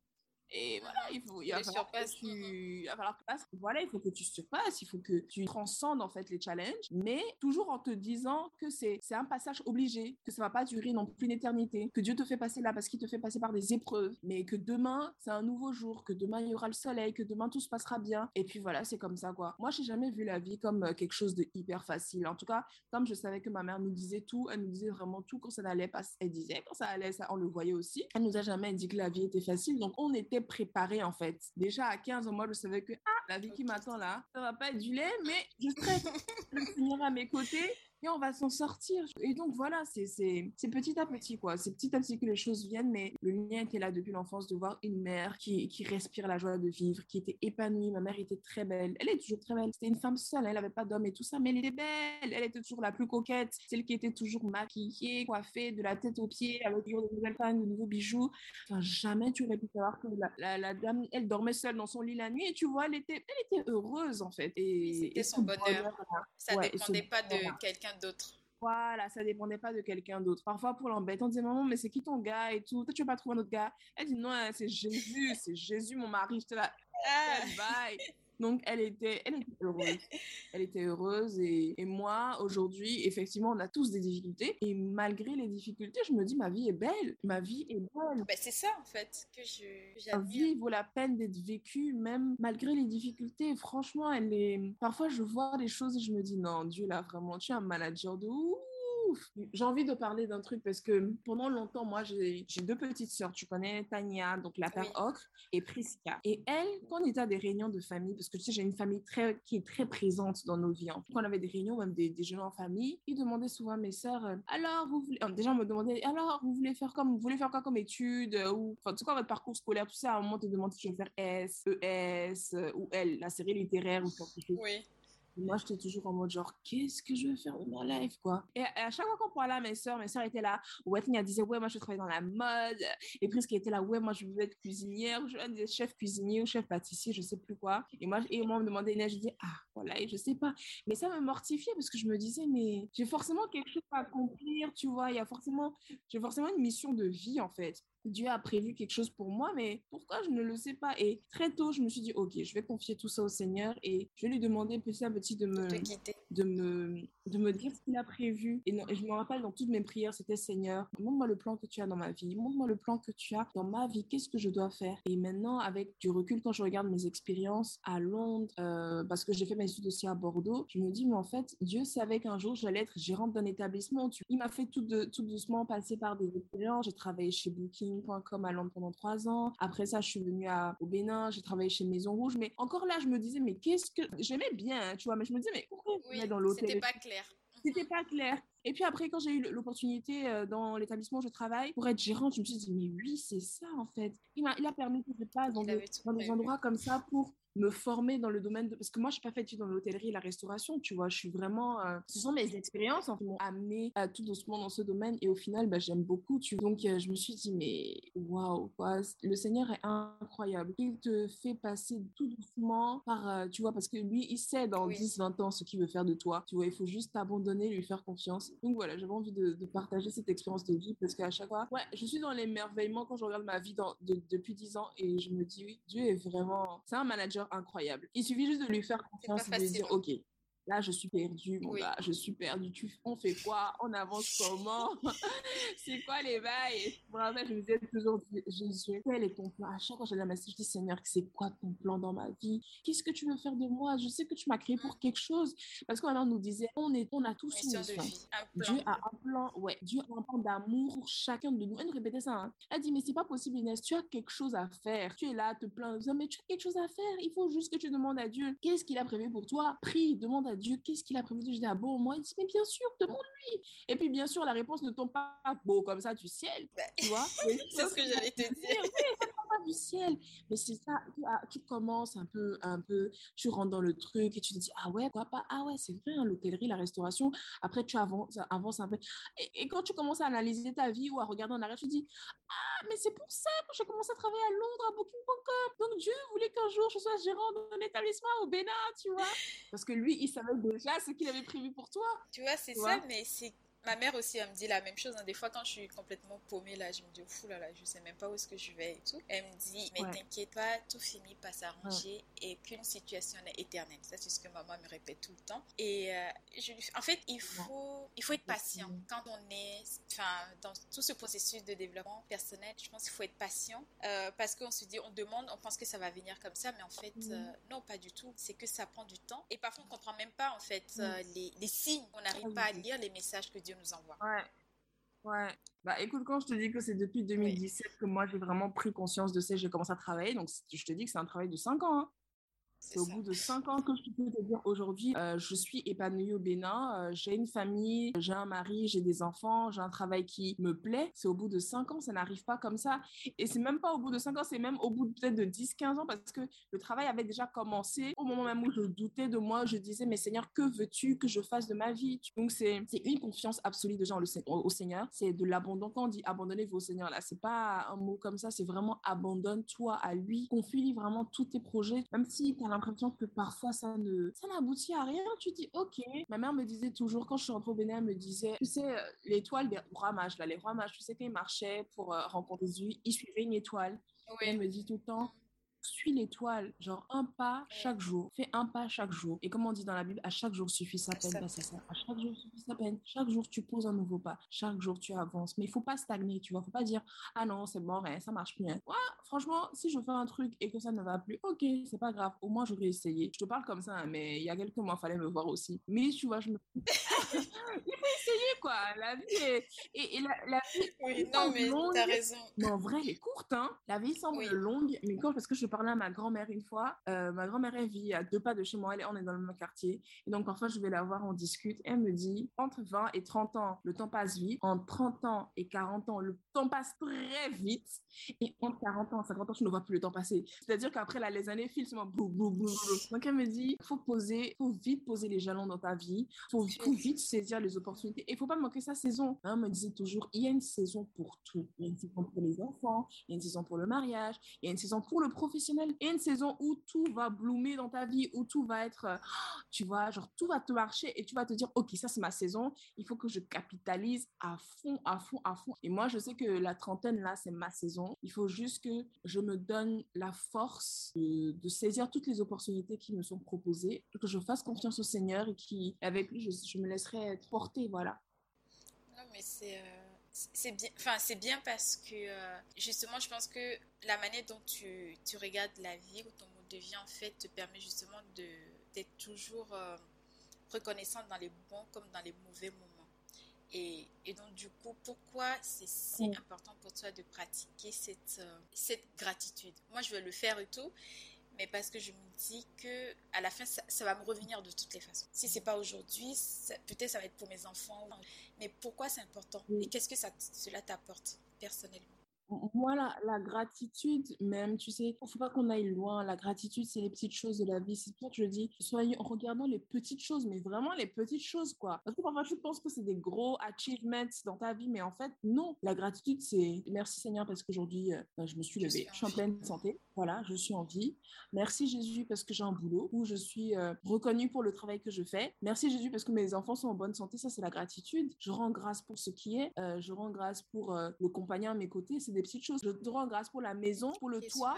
et voilà, il faut, il va falloir que tu, il va falloir que, voilà, il faut que tu surpasses, il faut que tu transcendes en fait les challenges, mais toujours en te disant que c'est, c'est un passage obligé, que ça va pas durer non plus une éternité, que Dieu te fait passer là parce qu'il te fait passer par des épreuves, mais que demain c'est un nouveau jour, que demain il y aura le soleil, que demain tout se passera bien. Et puis voilà, c'est comme ça quoi. Moi, j'ai jamais vu la vie comme euh, quelque chose de hyper facile. En tout cas, comme je savais que ma mère nous disait tout, elle nous disait vraiment tout quand ça n'allait pas. Elle disait quand ça allait, ça on le voyait aussi. Elle nous a jamais dit que la vie était facile, donc on était préparée en fait. Déjà à 15 ans, moi je savais que ah, la vie qui m'attend là, ça va pas être du lait, mais je serai le Seigneur à mes côtés et on va s'en sortir. Et donc voilà, c'est petit à petit, quoi. C'est petit à petit que les choses viennent, mais le lien était là depuis l'enfance de voir une mère qui, qui respire la joie de vivre, qui était épanouie. Ma mère était très belle. Elle est toujours très belle. C'était une femme seule, elle n'avait pas d'homme et tout ça, mais elle était belle. Elle était toujours la plus coquette, celle qui était toujours maquillée, coiffée de la tête aux pieds, avec toujours de nouvelles fringues, de nouveaux bijoux. Enfin, jamais tu aurais pu savoir que la, la, dame, elle dormait seule dans son lit la nuit et tu vois, elle était, elle était heureuse en fait. Et, c'était son bonheur. ça ne dépendait pas de quelqu'un d'autre. Voilà, ça dépendait pas de quelqu'un d'autre. Parfois, pour l'embêter, on disait, maman, mais c'est qui ton gars et tout? Toi, tu veux pas trouver un autre gars? Elle dit, non, hein, c'est Jésus, c'est Jésus, mon mari. Je te la... Bye. Donc, elle était, elle était heureuse. Elle était heureuse. Et, et moi, aujourd'hui, effectivement, on a tous des difficultés. Et malgré les difficultés, je me dis, ma vie est belle. Ma vie est belle. Ben, c'est ça, en fait, que je. Ma vie vaut la peine d'être vécue, même malgré les difficultés. franchement, elle est. Parfois, je vois des choses et je me dis, non, Dieu, là, vraiment, tu es un manager de ouf j'ai envie de parler d'un truc parce que pendant longtemps, moi, j'ai deux petites sœurs. Tu connais Tania, donc la père Ocre, et Prisca. Et elle, quand on était à des réunions de famille, parce que tu sais, j'ai une famille très, qui est très présente dans nos vies. Quand on avait des réunions, même des, des jeunes en famille, ils demandaient souvent à mes sœurs, euh, alors, vous voulez, déjà, on me demandait, alors, vous voulez faire comme, vous voulez faire quoi comme études, euh, ou, enfin, tu quoi votre parcours scolaire, tout ça, à un moment, on te demande si tu veux faire S, ES, euh, ou L, la série littéraire, ou quelque chose. Oui moi, j'étais toujours en mode genre, qu'est-ce que je veux faire de ma life, quoi. Et à chaque fois qu'on parlait à mes soeurs, mes soeurs étaient là. Ouais, elle disait, ouais, moi, je travaille dans la mode. Et Pris qui était là, ouais, moi, je veux être cuisinière. Je veux chef cuisinier ou chef pâtissier, je sais plus quoi. Et moi, et moi on me demandait, je disais, ah, voilà, et je sais pas. Mais ça me mortifiait parce que je me disais, mais j'ai forcément quelque chose à accomplir, tu vois. Il y a forcément, j'ai forcément une mission de vie, en fait. Dieu a prévu quelque chose pour moi, mais pourquoi je ne le sais pas? Et très tôt, je me suis dit, ok, je vais confier tout ça au Seigneur et je vais lui demander petit à petit de me, de me, de me dire ce qu'il a prévu. Et, non, et je me rappelle dans toutes mes prières, c'était Seigneur, montre-moi le plan que tu as dans ma vie, montre-moi le plan que tu as dans ma vie, qu'est-ce que je dois faire? Et maintenant, avec du recul, quand je regarde mes expériences à Londres, euh, parce que j'ai fait mes études aussi à Bordeaux, je me dis, mais en fait, Dieu savait qu'un jour, j'allais être gérante d'un établissement. Il m'a fait tout, de, tout doucement passer par des expériences. J'ai travaillé chez Booking comme à Londres pendant trois ans. Après ça, je suis venue à, au Bénin, j'ai travaillé chez Maison Rouge. Mais encore là, je me disais, mais qu'est-ce que. J'aimais bien, hein, tu vois, mais je me disais, mais pourquoi oui, dans l'hôtel? C'était pas clair. C'était pas clair. Et puis après, quand j'ai eu l'opportunité euh, dans l'établissement où je travaille pour être gérante, je me suis dit, mais oui, c'est ça en fait. Il a, il a permis que je passe dans, dans des endroits comme ça pour me former dans le domaine de... Parce que moi, je suis pas faite dans l'hôtellerie et la restauration, tu vois. Je suis vraiment... Euh, ce sont mes expériences qui m'ont amené à tout doucement dans ce domaine. Et au final, bah, j'aime beaucoup, tu vois. Donc, euh, je me suis dit, mais waouh, Le Seigneur est incroyable. Il te fait passer tout doucement par... Euh, tu vois, parce que lui, il sait dans 10, 20 ans ce qu'il veut faire de toi. Tu vois, il faut juste t'abandonner, lui faire confiance. Donc, voilà, j'avais envie de, partager cette expérience de vie parce qu'à chaque fois, ouais, je suis dans l'émerveillement quand je regarde ma vie dans, depuis 10 ans et je me dis, oui, Dieu est vraiment... C'est un manager incroyable. Il suffit juste de lui faire confiance et de dire, OK, Là, je suis perdue, mon gars, je suis perdue. Tu, on fait quoi? On avance comment? C'est quoi les bails? Vraiment, je me disais toujours, Jésus, quel est ton plan? À chaque fois que j'ai la messe, je dis, Seigneur, c'est quoi ton plan dans ma vie? Qu'est-ce que tu veux faire de moi? Je sais que tu m'as créé pour quelque chose. Parce qu'on nous disait, on, est, on a tous une mission. Dieu a un plan, ouais, Dieu a un plan d'amour pour chacun de nous. Elle nous répétait ça. Hein. Elle dit, mais c'est pas possible, Inès, tu as quelque chose à faire. Tu es là, te plains, mais tu as quelque chose à faire. Il faut juste que tu demandes à Dieu, qu'est-ce qu'il a prévu pour toi? Prie, demande à Dieu qu'est-ce qu'il a prévu? Je dis, ah bon, moi, il dit, mais bien sûr, demande-lui. Et puis, bien sûr, la réponse ne tombe pas beau comme ça du ciel. Bah, tu vois C'est ce que j'allais te dire. Oui, pas du ciel. Mais c'est ça, tu, commences un peu, un peu, tu rentres dans le truc et tu te dis, ah ouais, quoi pas, ah ouais, c'est vrai, hein, l'hôtellerie, la restauration. Après, tu avances, avances un peu. Et, quand tu commences à analyser ta vie ou à regarder en arrière, tu te dis, ah, mais c'est pour ça que j'ai commencé à travailler à Londres, à Booking.com. Donc, Dieu voulait qu'un jour, je sois gérant d'un établissement au Bénin, tu vois. Parce que lui, il savait déjà ce qu'il avait prévu pour toi. Tu vois, c'est ça, mais c'est Ma mère aussi, elle me dit la même chose. Hein. Des fois, quand je suis complètement paumée, là, je me dis, fou là, là, je sais même pas où est-ce que je vais et tout. Elle me dit, mais t'inquiète pas, tout finit par s'arranger et qu'une situation est éternelle. Ça, c'est ce que maman me répète tout le temps. Et euh, je en fait, il faut, il faut être patient. Quand on est enfin, dans tout ce processus de développement personnel, je pense qu'il faut être patient euh, parce qu'on se dit, on demande, on pense que ça va venir comme ça, mais en fait, euh, non, pas du tout. C'est que ça prend du temps. Et parfois, on comprend même pas, en fait, les, les signes. On n'arrive pas à lire les messages que Dieu nous envoie. Ouais. Ouais. Bah écoute, quand je te dis que c'est depuis 2017 que moi j'ai vraiment pris conscience de ça, j'ai commencé à travailler, donc je te dis que c'est un travail de 5 ans. Hein. C'est au bout de cinq ans que je peux te dire aujourd'hui, euh, je suis épanouie au Bénin. Euh, j'ai une famille, j'ai un mari, j'ai des enfants, j'ai un travail qui me plaît. C'est au bout de cinq ans, ça n'arrive pas comme ça. Et c'est même pas au bout de cinq ans, c'est même au bout peut-être de 10, 15 ans parce que le travail avait déjà commencé. Au moment même où je doutais de moi, je disais, mais Seigneur, que veux-tu que je fasse de ma vie? Donc c'est une confiance absolue de gens au, Seigneur. C'est de l'abandon. Quand on dit abandonnez-vous au Seigneur, là, c'est pas un mot comme ça, c'est vraiment abandonne-toi à lui. Confie-lui vraiment tous tes projets. Même si tu as l'impression que parfois ça ne ça n'aboutit à rien, tu dis ok. Ma mère me disait toujours, quand je suis rentrée au Bénin, elle me disait, tu sais, euh, l'étoile des rois mages, là, les rois mages, tu sais, qu'ils marchaient pour euh, rencontrer Jésus, ils suivaient une étoile. Elle me dit tout le temps, suis l'étoile, genre un pas chaque jour. Fais un pas chaque jour. Et comme on dit dans la Bible, à chaque jour suffit sa peine. C'est ça. À chaque jour suffit sa peine. Chaque jour, tu poses un nouveau pas. Chaque jour, tu avances. Mais il faut pas stagner, tu vois. Faut pas dire, ah non, c'est bon, ça marche plus. Hein. Ouais, franchement, si je fais un truc et que ça ne va plus, ok, c'est pas grave. Au moins, j'aurais essayé. Je te parle comme ça, hein, mais il y a quelques mois, il fallait me voir aussi. Mais tu vois, je me. il faut essayer, quoi. La vie est. Et, la, vie. Oui, non, mais t'as raison. Mais en vrai, elle est courte, hein. La vie semble longue. Mais quand, parce que je parlais à ma grand-mère une fois. Euh, ma grand-mère, elle vit à deux pas de chez moi. Elle, on est dans le même quartier. Et donc, parfois, je vais la voir, on discute. Elle me dit, entre 20 et 30 ans, le temps passe vite. Entre 30 ans et 40 ans, le temps passe très vite. Et entre 40 ans et 50 ans, je ne vois plus le temps passer. C'est-à-dire qu'après, là, les années filent, c'est bou, bou, bou, Donc, elle me dit, faut poser, faut vite poser les jalons dans ta vie. Il faut, vite saisir les opportunités. Et faut pas manquer sa saison. Elle me disait toujours, il y a une saison pour tout. Il y a une saison pour les enfants, il y a une saison pour le mariage, il y a une saison pour le professionnel et une saison où tout va bloomer dans ta vie, où tout va être, euh, tu vois, genre tout va te marcher et tu vas te dire, ok, ça c'est ma saison, il faut que je capitalise à fond, à fond, à fond. Et moi, je sais que la trentaine, là, c'est ma saison. Il faut juste que je me donne la force de, saisir toutes les opportunités qui me sont proposées, que je fasse confiance au Seigneur et qui, avec lui, je, me laisserai portée, voilà. Non, mais c'est... Euh, c'est bien, enfin, c'est bien parce que euh, justement, je pense que la manière dont tu, tu, regardes la vie ou ton mode de vie, en fait, te permet justement d'être toujours euh, reconnaissant dans les bons comme dans les mauvais moments. Et, et donc, du coup, pourquoi c'est si important pour toi de pratiquer cette, euh, cette gratitude? Moi, je vais le faire et tout, mais parce que je me dis que à la fin, ça, va me revenir de toutes les façons. Si c'est pas aujourd'hui, peut-être ça va être pour mes enfants. Mais pourquoi c'est important? Et qu'est-ce que ça, cela t'apporte personnellement? Moi, la, gratitude, même, tu sais, il faut pas qu'on aille loin. La gratitude, c'est les petites choses de la vie. C'est pour ça que je dis, soyez en regardant les petites choses, mais vraiment les petites choses, quoi. Parce que parfois, tu penses que c'est des gros achievements dans ta vie, mais en fait, non. La gratitude, c'est merci Seigneur parce qu'aujourd'hui, euh, je me suis levée. Je suis en pleine santé. Voilà, je suis en vie. Merci Jésus parce que j'ai un boulot où je suis euh, reconnue pour le travail que je fais. Merci Jésus parce que mes enfants sont en bonne santé. Ça, c'est la gratitude. Je rends grâce pour ce qui est. Euh, je rends grâce pour le compagnon à mes côtés. C'est des petites choses. Je te rends grâce pour la maison, pour le toit,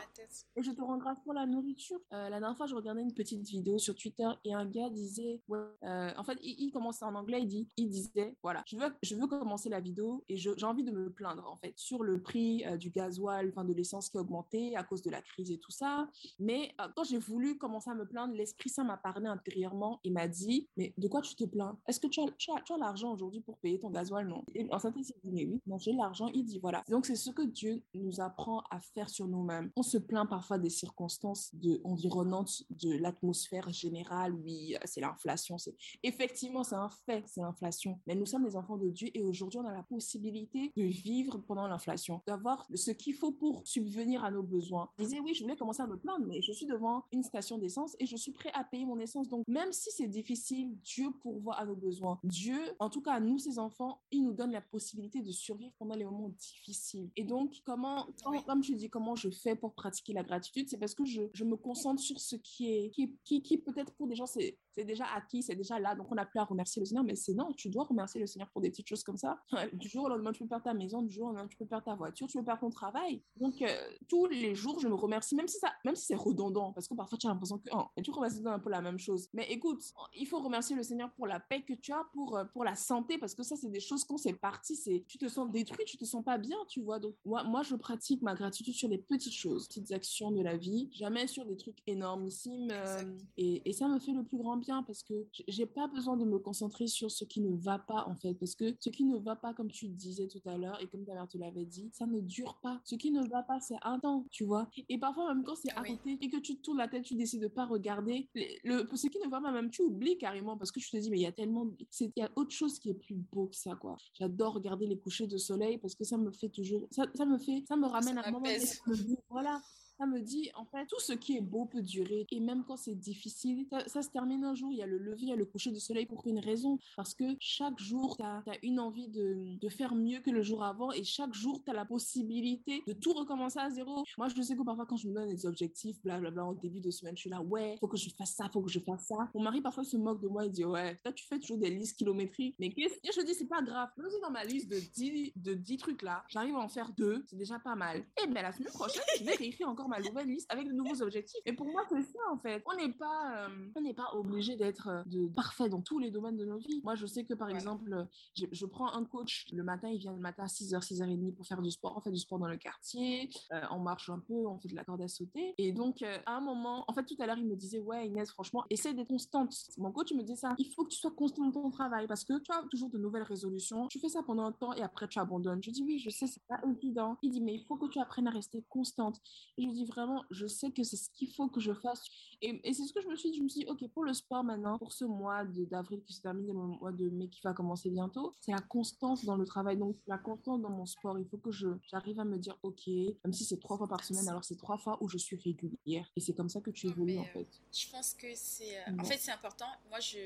et je te rends grâce pour la nourriture. Euh, la dernière fois, je regardais une petite vidéo sur Twitter et un gars disait, euh, en fait, il, commençait en anglais, il dit, il disait, voilà, je veux, je veux commencer la vidéo et j'ai envie de me plaindre en fait sur le prix euh, du gasoil, enfin de l'essence qui a augmenté à cause de la crise et tout ça. Mais quand j'ai voulu commencer à me plaindre, l'esprit saint m'a parlé intérieurement et m'a dit, mais de quoi tu te plains? Est-ce que tu as, l'argent aujourd'hui pour payer ton gasoil? Non. En synthèse, il dit, mais oui, non, j'ai l'argent. Il dit, voilà. Donc c'est ce que Dieu nous apprend à faire sur nous-mêmes. On se plaint parfois des circonstances environnantes, de l'atmosphère générale. Oui, c'est l'inflation. C'est effectivement c'est un fait, c'est l'inflation. Mais nous sommes des enfants de Dieu et aujourd'hui on a la possibilité de vivre pendant l'inflation, d'avoir ce qu'il faut pour subvenir à nos besoins. Disais oui, je voulais commencer à me plaindre, mais je suis devant une station d'essence et je suis prêt à payer mon essence. Donc même si c'est difficile, Dieu pourvoit à nos besoins. Dieu, en tout cas à nous ses enfants, il nous donne la possibilité de survivre pendant les moments difficiles. Et donc comment comme tu dis, comment je fais pour pratiquer la gratitude, c'est parce que je, je, me concentre sur ce qui est, qui, qui, qui peut-être pour des gens, c'est déjà acquis, c'est déjà là, donc on n'a plus à remercier le Seigneur, mais c'est non, tu dois remercier le Seigneur pour des petites choses comme ça. Du jour au lendemain, tu peux perdre ta maison, du jour au lendemain, tu peux perdre ta voiture, tu peux perdre ton travail. Donc, euh, tous les jours, je me remercie, même si, ça, même si c'est redondant, parce que parfois, tu as l'impression que oh, tu remercies un peu la même chose. Mais écoute, il faut remercier le Seigneur pour la paix que tu as, pour, euh, pour la santé, parce que ça, c'est des choses quand c'est parti, c'est tu te sens détruit, tu te sens pas bien, tu vois. Donc, moi, moi, je pratique ma gratitude sur les petites choses, petites actions de la vie, jamais sur des trucs énormissimes. Euh, et, et, ça me fait le plus grand bien bien parce que j'ai pas besoin de me concentrer sur ce qui ne va pas en fait. Parce que ce qui ne va pas, comme tu disais tout à l'heure et comme ta mère te l'avait dit, ça ne dure pas. Ce qui ne va pas, c'est un temps, tu vois. Et parfois, même quand c'est à côté et que tu tournes la tête, tu décides de pas regarder. Le, ce qui ne va pas, même tu oublies carrément parce que tu te dis, mais il y a tellement. Il y a autre chose qui est plus beau que ça, quoi. J'adore regarder les couchers de soleil parce que ça me fait toujours. Ça, ça me fait. Ça me ramène à un moment. Voilà ça me dit, en fait, tout ce qui est beau peut durer. Et même quand c'est difficile, ça, se termine un jour. Il y a le lever, il y a le coucher du soleil pour une raison. Parce que chaque jour, tu as, une envie de, de, faire mieux que le jour avant. Et chaque jour, tu as la possibilité de tout recommencer à zéro. Moi, je sais que parfois, quand je me donne des objectifs, blablabla, au début de semaine, je suis là, ouais, faut que je fasse ça, faut que je fasse ça. Mon mari, parfois, se moque de moi. Il dit, ouais, toi, tu fais toujours des listes kilométriques. Mais qu'est-ce que je dis, c'est pas grave. Même si dans ma liste de 10, de 10 trucs là, j'arrive à en faire deux, c'est déjà pas mal. Et bien, la semaine prochaine, je vais réécrire encore ma nouvelle liste avec de nouveaux objectifs. Et pour moi, c'est ça en fait. On n'est pas, euh, on n'est pas obligé d'être euh, de parfait dans tous les domaines de nos vies. Moi, je sais que par exemple, je, prends un coach le matin, il vient le matin à 6h, 6h30 pour faire du sport. On fait du sport dans le quartier, euh, on marche un peu, on fait de la corde à sauter. Et donc, à un moment, en fait, tout à l'heure, il me disait, ouais, Inès, franchement, essaie d'être constante. Mon coach me dit ça. Il faut que tu sois constante dans ton travail parce que tu as toujours de nouvelles résolutions. Tu fais ça pendant un temps et après, tu abandonnes. Je dis, oui, je sais, c'est pas évident. Il dit, mais il faut que tu apprennes à rester constante. Et je dis, vraiment, je sais que c'est ce qu'il faut que je fasse. Et, et c'est ce que je me suis dit. Je me suis dit, OK, pour le sport maintenant, pour ce mois d'avril qui se termine et le mois de mai qui va commencer bientôt, c'est la constance dans le travail. Donc, la constance dans mon sport, il faut que j'arrive à me dire, OK, même si c'est trois fois par semaine, alors c'est trois fois où je suis régulière. Et c'est comme ça que tu évolues, en euh, fait. Je pense que c'est. Euh, en fait, c'est important. Moi, je.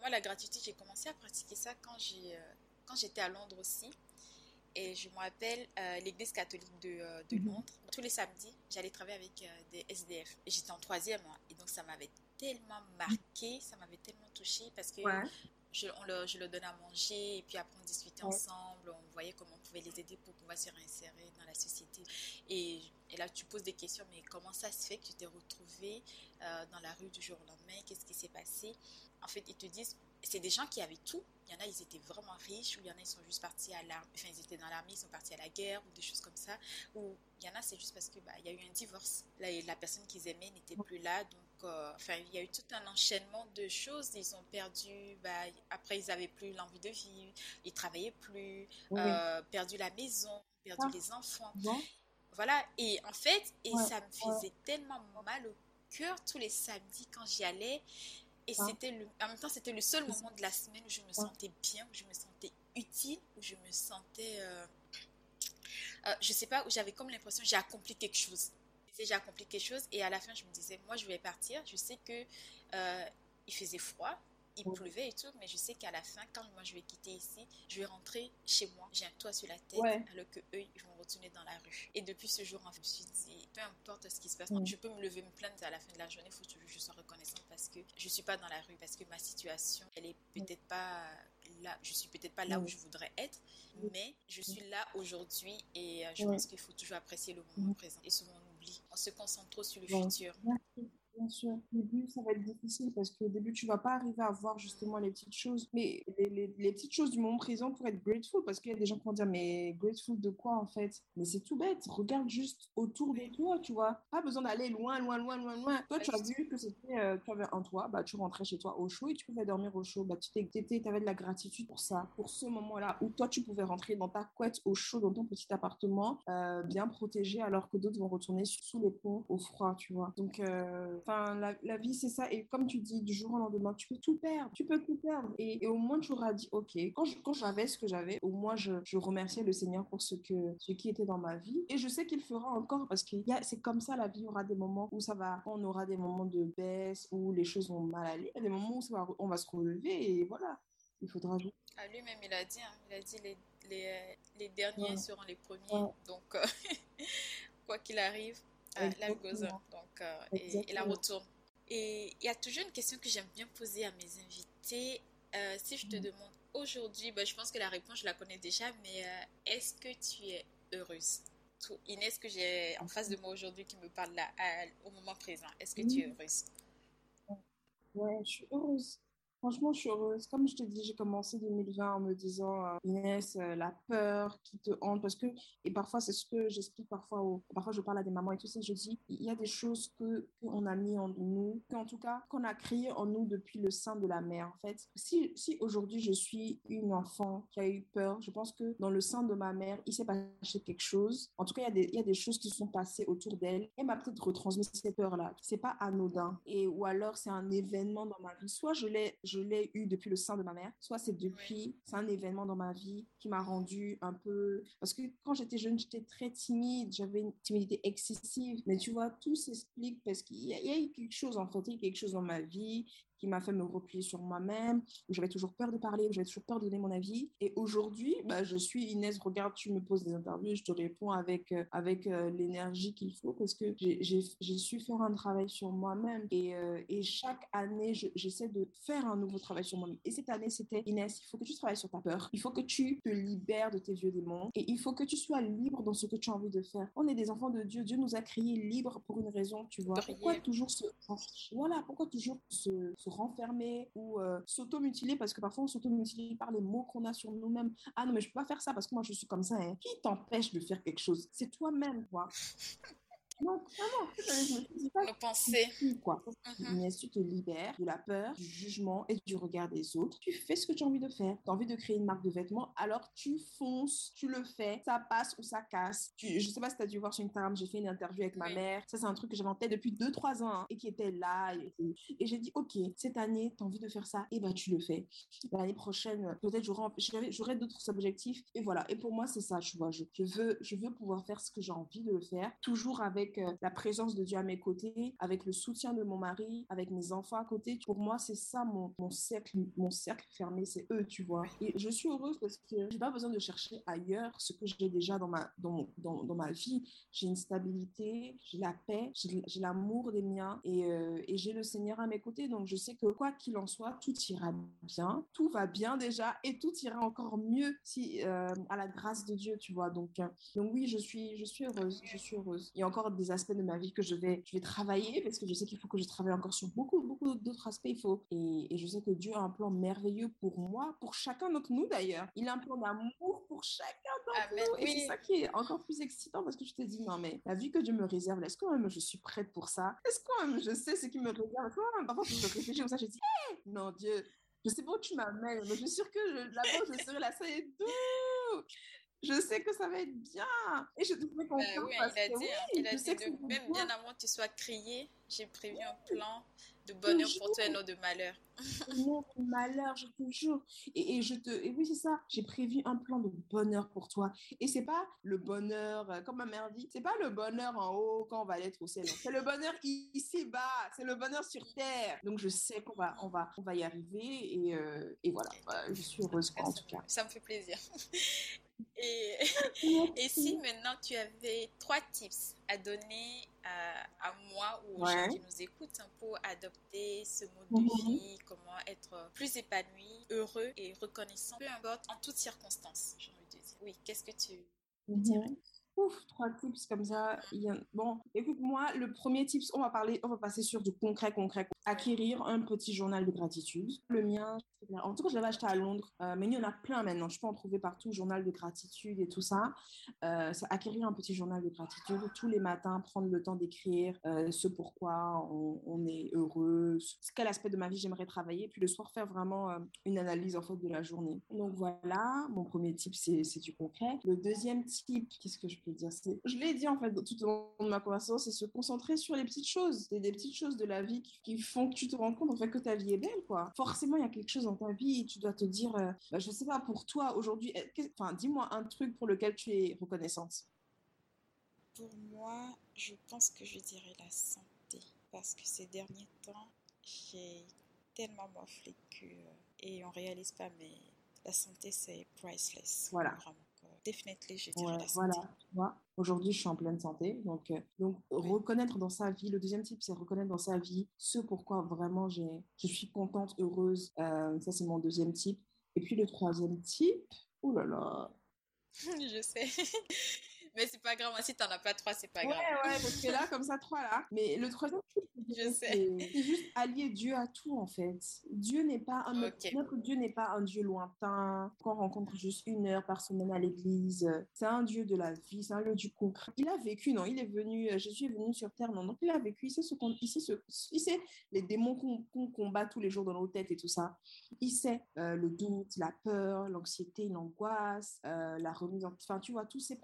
Moi, la gratitude, j'ai commencé à pratiquer ça quand j'ai, euh, quand j'étais à Londres aussi. Et je me rappelle euh, l'église catholique de, euh, de mhm. Londres. Tous les samedis, j'allais travailler avec euh, des SDF. J'étais en troisième. Hein. et donc, ça m'avait tellement marqué, ça m'avait tellement touché parce que je, on le, je le donnais à manger et puis après on discutait ensemble, on voyait comment on pouvait les aider pour pouvoir se réinsérer dans la société. Et, et là, tu poses des questions, mais comment ça se fait que tu t'es retrouvé dans la rue du jour au lendemain? Qu'est-ce qui s'est passé? En fait, ils te disent, c'est des gens qui avaient tout. Il y en a, ils étaient vraiment riches, ou il y en a, ils sont juste partis à l'armée, enfin, ils étaient dans l'armée, ils sont partis à la guerre, ou des choses comme ça. Ou il y en a, c'est juste parce que bah, il y a eu un divorce. La personne qu'ils aimaient n'était plus là, donc euh, enfin, il y a eu tout un enchaînement de choses. Ils ont perdu, bah, après, ils n'avaient plus l'envie de vivre, ils travaillaient plus, euh, perdu la maison, perdu ah. les enfants. Voilà, et en fait, et ça me faisait tellement mal au cœur tous les samedis quand j'y allais. Et c'était le, en même temps, c'était le seul moment de la semaine où je me sentais bien, où je me sentais utile, où je me sentais, euh, euh, je sais pas, où j'avais comme l'impression j'ai accompli quelque chose. J'ai accompli quelque chose et à la fin, je me disais, moi, je vais partir. Je sais que euh, il faisait froid, il pleuvait et tout, mais je sais qu'à la fin, quand moi je vais quitter ici, je vais rentrer chez moi, j'ai un toit sur la tête, alors que eux, ils vont retourner dans la rue. Et depuis ce jour, je me suis dit, peu importe ce qui se passe, mm. je peux me lever, me plaindre à la fin de la journée, il faut que je sois reconnaissante parce que je suis pas dans la rue, parce que ma situation, elle est peut-être pas là, je suis peut-être pas là où je voudrais être, mais je suis là aujourd'hui et euh, je pense qu'il faut toujours apprécier le moment présent. Et souvent on oublie, on se concentre trop sur le futur. Bien sûr. Au début, ça va être difficile parce qu'au début, tu vas pas arriver à voir justement les petites choses. Mais les, petites choses du moment présent pour être grateful parce qu'il y a des gens qui vont dire, mais grateful de quoi en fait? Mais c'est tout bête. Regarde juste autour de toi, tu vois. Pas besoin d'aller loin, loin, loin, loin, loin. Toi, tu as vu que c'était, euh, tu avais un toit, bah, tu rentrais chez toi au chaud et tu pouvais dormir au chaud. Bah, tu avais de la gratitude pour ça, pour ce moment-là où toi, tu pouvais rentrer dans ta couette au chaud, dans ton petit appartement, euh, bien protégé, alors que d'autres vont retourner sous les ponts au froid, tu vois. Donc, euh, Enfin, la, vie, c'est ça. Et comme tu dis, du jour au lendemain, tu peux tout perdre. Tu peux tout perdre. Et, au moins, tu auras dit, OK, quand, quand j'avais ce que j'avais, au moins, je, je, remerciais le Seigneur pour ce, que, ce qui était dans ma vie. Et je sais qu'il fera encore parce que c'est comme ça, la vie. Il y aura des moments où ça va, on aura des moments de baisse, où les choses vont mal aller. Il y a des moments où ça va, on va se relever et voilà. Il faudra jouer. Ah, lui-même, il a dit, hein, il a dit les, les, les derniers seront les premiers. Donc, euh, quoi qu'il arrive, euh, life goes on. Donc, euh, et, la retourne. Et il y a toujours une question que j'aime bien poser à mes invités. Euh, si je te mm. demande aujourd'hui, bah, je pense que la réponse, je la connais déjà, mais est-ce que tu es heureuse? Inès, que j'ai en face de moi aujourd'hui, qui me parle là, au moment présent, est-ce que tu es heureuse? Ouais, je suis heureuse. Franchement, je suis heureuse. Comme je te dis, j'ai commencé 2020 en me disant, euh, Inès, euh, la peur qui te hante, parce que, et parfois, c'est ce que j'explique parfois, au, parfois je parle à des mamans et tout ça, je dis, il y a des choses que qu'on a mis en nous, qu'en tout cas, qu'on a créé en nous depuis le sein de la mère, en fait. Si, si aujourd'hui je suis une enfant qui a eu peur, je pense que dans le sein de ma mère, il s'est passé quelque chose. En tout cas, il y a des, il y a des choses qui sont passées autour d'elle. Elle m'a peut-être retransmis cette peur-là. C'est pas anodin. Et, ou alors, c'est un événement dans ma vie. Soit je l'ai, je l'ai eu depuis le sein de ma mère, soit c'est depuis, c'est un événement dans ma vie qui m'a rendu un peu, parce que quand j'étais jeune, j'étais très timide, j'avais une timidité excessive, mais tu vois, tout s'explique parce qu'il y, a eu quelque chose, en fait, il y a quelque chose dans ma vie qui m'a fait me replier sur moi-même, où j'avais toujours peur de parler, où j'avais toujours peur de donner mon avis. Et aujourd'hui, bah, je suis Inès, regarde, tu me poses des interviews, je te réponds avec, euh, avec euh, l'énergie qu'il faut parce que j'ai su faire un travail sur moi-même. Et, euh, et, chaque année, j'essaie de faire un nouveau travail sur moi-même. Et cette année, c'était Inès, il faut que tu travailles sur ta peur. Il faut que tu te libères de tes vieux démons. Et il faut que tu sois libre dans ce que tu as envie de faire. On est des enfants de Dieu. Dieu nous a créés libres pour une raison, tu vois. Pourquoi toujours se... Voilà, pourquoi toujours se, se renfermer ou euh, s'auto-mutiler parce que parfois on s'auto-mutile par les mots qu'on a sur nous-mêmes. Ah non, mais je peux pas faire ça parce que moi je suis comme ça. Hein. Qui t'empêche de faire quelque chose? C'est toi-même, quoi. Non, vraiment, je me dis pas. Nos Quoi. Mais tu te libères de la peur, du jugement et du regard des autres. Tu fais ce que tu as envie de faire. Tu as envie de créer une marque de vêtements, alors tu fonces, tu le fais. Ça passe ou ça casse. Tu, je sais pas si tu as dû voir sur Instagram, j'ai fait une interview avec ma mère. Ça, c'est un truc que j'avais en tête depuis 2-3 ans hein, et qui était là. Et, j'ai dit, OK, cette année, tu as envie de faire ça, et ben tu le fais. L'année prochaine, peut-être j'aurai d'autres objectifs. Et voilà. Et pour moi, c'est ça, tu vois. Je, je, veux, je veux pouvoir faire ce que j'ai envie de le faire, toujours avec euh, la présence de Dieu à mes côtés, avec le soutien de mon mari, avec mes enfants à côté. Pour moi, c'est ça mon, mon, cercle, mon cercle fermé, c'est eux, tu vois. Et je suis heureuse parce que j'ai pas besoin de chercher ailleurs ce que j'ai déjà dans ma, dans, dans, dans ma vie. J'ai une stabilité, j'ai la paix, j'ai l'amour des miens et, euh, et j'ai le Seigneur à mes côtés. Donc je sais que quoi qu'il en soit, tout ira bien, tout va bien déjà et tout ira encore mieux si euh, à la grâce de Dieu, tu vois. Donc, donc oui, je suis, je suis heureuse, je suis heureuse. Il y a encore des aspects de ma vie que je vais, je vais travailler parce que je sais qu'il faut que je travaille encore sur beaucoup, beaucoup d'autres aspects. Il faut, et, et, je sais que Dieu a un plan merveilleux pour moi, pour chacun d'entre nous d'ailleurs. Il a un plan d'amour pour chacun d'entre nous. Et c'est ça qui est encore plus excitant parce que je te dis, non, mais la vie que Dieu me réserve, est-ce quand même je suis prête pour ça? Est-ce quand même je sais ce qui me réserve? Quand parfois, je réfléchis comme ça, je dis, hey, non, Dieu, je sais pas où tu m'amènes, mais je suis sûre que là-bas, je serai là, ça est doux je sais que ça va être bien. Et je te fais confiance. Bah oui, il a dit, hein, il a dit de, même bien avant que tu sois crié, j'ai prévu un plan de bonheur pour toi et non de malheur. non, de malheur, je te jure. Et, et je te, et oui, c'est ça. J'ai prévu un plan de bonheur pour toi. Et c'est pas le bonheur, euh, comme ma mère dit, c'est pas le bonheur en haut quand on va être au ciel. C'est le bonheur ici bas. C'est le bonheur sur terre. Donc je sais qu'on va, on va, on va y arriver. Et, euh, et voilà. je suis heureuse en tout cas. Ça me fait plaisir. Et, et si maintenant tu avais trois tips à donner à, à moi ou aux gens qui nous écoutent hein, pour adopter ce mode de mhm. vie, comment être plus épanoui, heureux et reconnaissant, peu importe, en toutes circonstances, j'ai envie de dire. Oui, qu'est-ce que tu mhm. dirais? Ouf, trois tips comme ça. Bon, écoute, moi, le premier tips, on va parler, on va passer sur du concret, concret. Acquérir un petit journal de gratitude. Le mien, en tout cas, je l'avais acheté à Londres, euh, mais il y en a plein maintenant. Je peux en trouver partout, journal de gratitude et tout ça. Euh, acquérir un petit journal de gratitude tous les matins, prendre le temps d'écrire euh, ce pourquoi on, est heureux, quel aspect de ma vie j'aimerais travailler, puis le soir faire vraiment une analyse en fait de la journée. Donc voilà, mon premier tip, c'est du concret. Le deuxième tip, qu'est-ce que je peux dire Je l'ai dit en fait tout au long de ma conversation, c'est se concentrer sur les petites choses, des, des petites choses de la vie qui, font que tu te rends compte en fait que ta vie est belle, quoi. Forcément, il y a quelque chose ta vie, tu dois te dire, euh, bah, je sais pas, pour toi aujourd'hui, enfin, dis-moi un truc pour lequel tu es reconnaissante. Pour moi, je pense que je dirais la santé. Parce que ces derniers temps, j'ai tellement morflé que. Et on réalise pas, mais la santé, c'est priceless. Voilà. Definitely, je dirais santé. Voilà. Aujourd'hui, je suis en pleine santé. Donc, euh, donc reconnaître dans sa vie, le deuxième type, c'est reconnaître dans sa vie ce pourquoi vraiment j'ai, je suis contente, heureuse. Euh, ça, c'est mon deuxième type. Et puis le troisième type, oh là là. je sais. Mais c'est pas grave, si t'en as pas trois, c'est pas grave. Ouais, ouais, parce que là, comme ça, trois là. Mais le troisième, je sais. C'est juste allier Dieu à tout, en fait. Dieu n'est pas un. Notre Dieu n'est pas un Dieu lointain, qu'on rencontre juste une heure par semaine à l'église. C'est un Dieu de la vie, c'est un Dieu du concret. Il a vécu, non Il est venu, euh, Jésus est venu sur terre, non Donc il a vécu, il sait, ce qu'on, il sait, ce, il sait les démons qu'on, combat tous les jours dans nos têtes et tout ça. Il sait euh, le doute, la peur, l'anxiété, l'angoisse, euh, la remise en. Enfin, tu vois, tous ces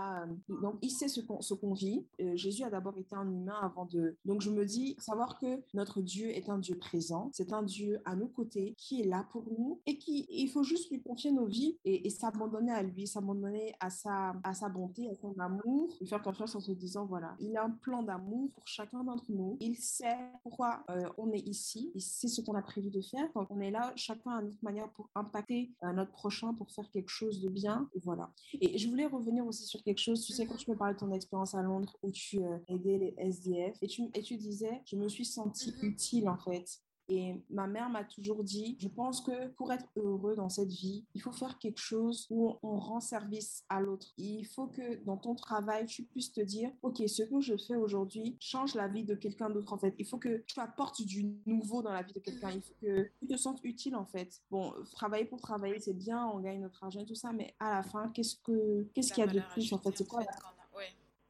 problèmes-là. donc il sait ce qu'on, vit. Jésus a d'abord été un humain avant de. Donc je me dis, savoir que notre Dieu est un Dieu présent, c'est un Dieu à nos côtés qui est là pour nous et qui, il faut juste lui confier nos vies et, s'abandonner à lui, s'abandonner à sa, à sa bonté, à son amour, lui faire confiance en se disant, voilà, il a un plan d'amour pour chacun d'entre nous. Il sait pourquoi euh, on est ici, il sait ce qu'on a prévu de faire. Donc, on est là, chacun à notre manière pour impacter euh, notre prochain, pour faire quelque chose de bien. Et voilà. Et je voulais revenir aussi sur chose. Tu sais, quand tu me parlais de ton expérience à Londres où tu euh, aidais les SDF et tu, et tu disais, je me suis sentie mm-hmm. utile en fait. Et ma mère m'a toujours dit, je pense que pour être heureux dans cette vie, il faut faire quelque chose où on rend service à l'autre. Il faut que dans ton travail, tu puisses te dire, OK, ce que je fais aujourd'hui change la vie de quelqu'un d'autre en fait. Il faut que tu apportes du nouveau dans la vie de quelqu'un. Il faut que tu te sentes utile en fait. Bon, travailler pour travailler, c'est bien, on gagne notre argent et tout ça, mais à la fin, qu'est-ce que qu'est-ce qu'il y a de plus en fait? C'est quoi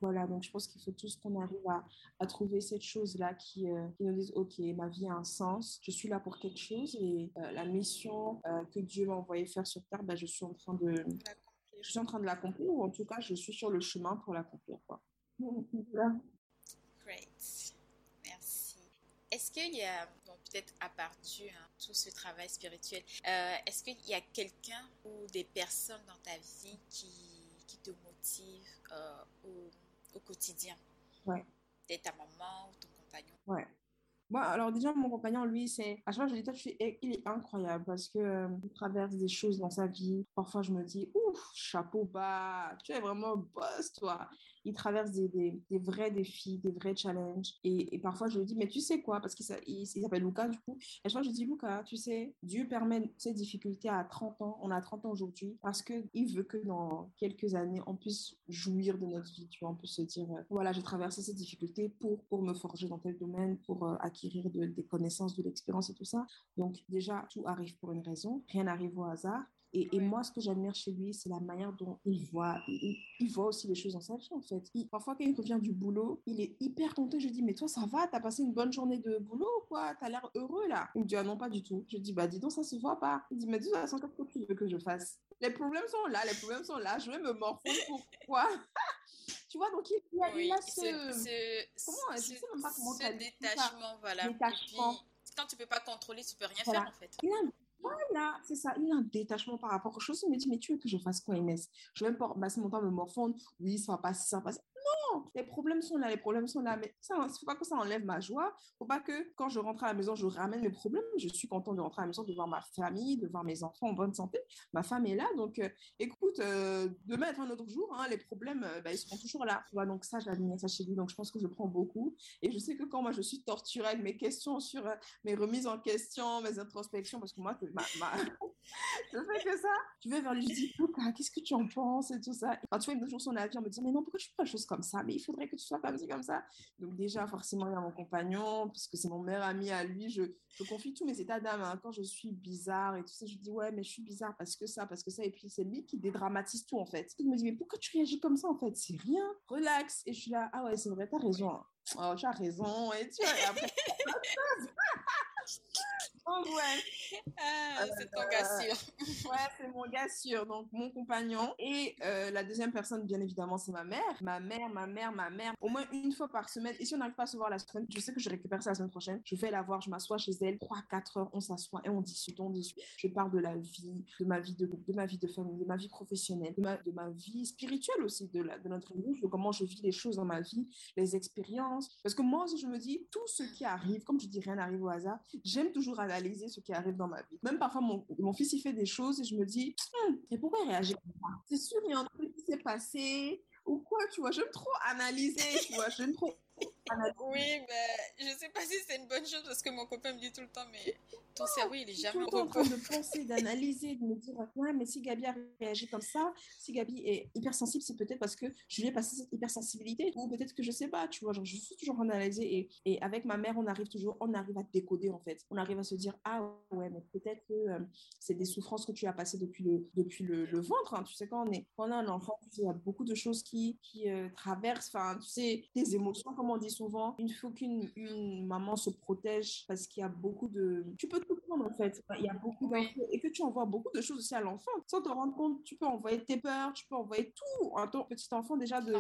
voilà, donc je pense qu'il faut tous qu'on arrive à, trouver cette chose-là qui, euh, qui, nous dise, OK, ma vie a un sens, je suis là pour quelque chose et euh, la mission euh, que Dieu m'a envoyé faire sur Terre, ben, je suis en train de... Je suis en train de l'accomplir, ou en tout cas, je suis sur le chemin pour l'accomplir. Great. Merci. Est-ce qu'il y a, bon, peut-être à part Dieu, hein, tout ce travail spirituel, est-ce qu'il y a quelqu'un ou des personnes dans ta vie qui, qui te motivent au quotidien. Ouais. Peut-être ta maman ou ton compagnon. Ouais. Moi, alors déjà, mon compagnon, lui, c'est... À chaque fois, je dis, toi, tu il est incroyable parce que euh, il traverse des choses dans sa vie. Parfois, je me dis, ouf, chapeau bas, tu es vraiment boss, toi il traverse des, vrais défis, des vrais challenges. Et, parfois, je lui dis, mais tu sais quoi? Parce qu'il il, s'appelle Lucas, du coup. Et je je dis, Lucas, tu sais, Dieu permet ces difficultés à 30 ans. On a 30 ans aujourd'hui parce qu'il veut que dans quelques années, on puisse jouir de notre vie. Tu vois, on peut se dire, euh, voilà, j'ai traversé ces difficultés pour, pour me forger dans tel domaine, pour euh, acquérir des connaissances, de l'expérience et tout ça. Donc, déjà, tout arrive pour une raison. Rien n'arrive au hasard. Et, moi, ce que j'admire chez lui, c'est la manière dont il voit. Il, voit aussi les choses dans sa vie, en fait. parfois, quand il revient du boulot, il est hyper content. Je dis, mais toi, ça va? T'as passé une bonne journée de boulot ou quoi? T'as l'air heureux, là? Il me dit, ah non, pas du tout. Je dis, bah dis donc, ça se voit pas. Il dit, mais de toute façon, qu'est-ce que tu veux que je fasse? Les problèmes sont là, les problèmes sont là. Je vais me morfondre pourquoi? Tu vois, donc il, y a, oui, ce, ce, comment, je sais même pas comment ce détachement, voilà. Détachement. quand tu peux pas contrôler, tu peux rien faire en fait. Il a voilà, c'est ça. Il a un détachement par rapport aux choses. Il me dit, mais tu veux que je fasse quoi, Inès? Je vais pas passer mon temps à me morfondre. Oui, ça va passer, ça va passer les problèmes sont là, les problèmes sont là, mais ça, faut pas que ça enlève ma joie. Faut pas que quand je rentre à la maison, je ramène mes problèmes. Je suis contente de rentrer à la maison, de voir ma famille, de voir mes enfants en bonne santé. Ma femme est là, donc euh, écoute, euh, demain est un autre jour, hein, les problèmes, euh, bah, ils seront toujours là. Tu vois, donc ça, j'admire ça chez lui, donc je pense que je prends beaucoup. Et je sais que quand moi, je suis torturée avec mes questions sur mes remises en question, mes introspections, parce que moi, ma, ma... fais que ça, je vais vers lui, je dis, qu'est-ce que tu en penses et tout ça. Quand tu vois, il me toujours son avis en me disant, mais non, pourquoi tu fais pas des choses comme ça? Mais il faudrait que tu sois comme ci, comme ça. Donc déjà, forcément, il y a mon compagnon, puisque c'est mon meilleur ami à lui, je, confie tous mes états d'âme. Hein. Quand je suis bizarre et tout ça, je dis, ouais, mais je suis bizarre parce que ça, parce que ça. Et puis c'est lui qui dédramatise tout, en fait. Il me dit, mais pourquoi tu réagis comme ça, en fait? C'est rien, relax. Et je suis là, ah ouais, c'est vrai, t'as raison. Hein. Oh, tu as raison. Et tu vois, et après, ouais. Ah, c'est ton gars sûr. ouais, c'est mon gars sûr. Donc, mon compagnon. Et euh, la deuxième personne, bien évidemment, c'est ma mère. Ma mère, ma mère, ma mère. Au moins une fois par semaine. Et si on n'arrive pas à se voir la semaine, je sais que je récupère ça la semaine prochaine. Je vais la voir, je m'assois chez elle. 3-4 heures, on s'assoit et on discute, on discute. Je parle de la vie, de ma vie de de ma vie de famille, de ma vie professionnelle, de ma, de ma vie spirituelle aussi, de, la, de notre vie, de comment je vis les choses dans ma vie, les expériences. Parce que moi aussi, je me dis, tout ce qui arrive, comme je dis, rien n'arrive au hasard, j'aime toujours analyser ce qui arrive dans ma vie. Même parfois, mon, mon fils, il fait des choses et je me dis, hum, et pourquoi il réagit C'est sûr, il y a un truc qui s'est passé ou quoi, tu vois? J'aime trop analyser, tu vois? J'aime trop oui, mais je sais pas si c'est une bonne chose parce que mon copain me dit tout le temps, mais ton cerveau, il est jamais en train de penser, d'analyser, de me dire, ouais, mais si Gabi a réagi comme ça, si Gabi est hypersensible, c'est peut-être parce que je lui ai passé cette hypersensibilité, ou peut-être que je sais pas, tu vois, genre, je suis toujours en analyser, et, et avec ma mère, on arrive toujours, on arrive à décoder, en fait. On arrive à se dire, ah ouais, mais peut-être que euh, c'est des souffrances que tu as passées depuis le, depuis le, ventre, hein. tu sais, quand on est, quand on a un enfant, il y a beaucoup de choses qui, qui euh, traversent, enfin, tu sais, des émotions, comme on dit souvent, il faut qu'une une maman se protège parce qu'il y a beaucoup de, tu peux tout prendre, en fait, il y a beaucoup d'infos, et que tu envoies beaucoup de choses aussi à l'enfant, sans te rendre compte, tu peux envoyer tes peurs, tu peux envoyer tout à ton petit enfant déjà de,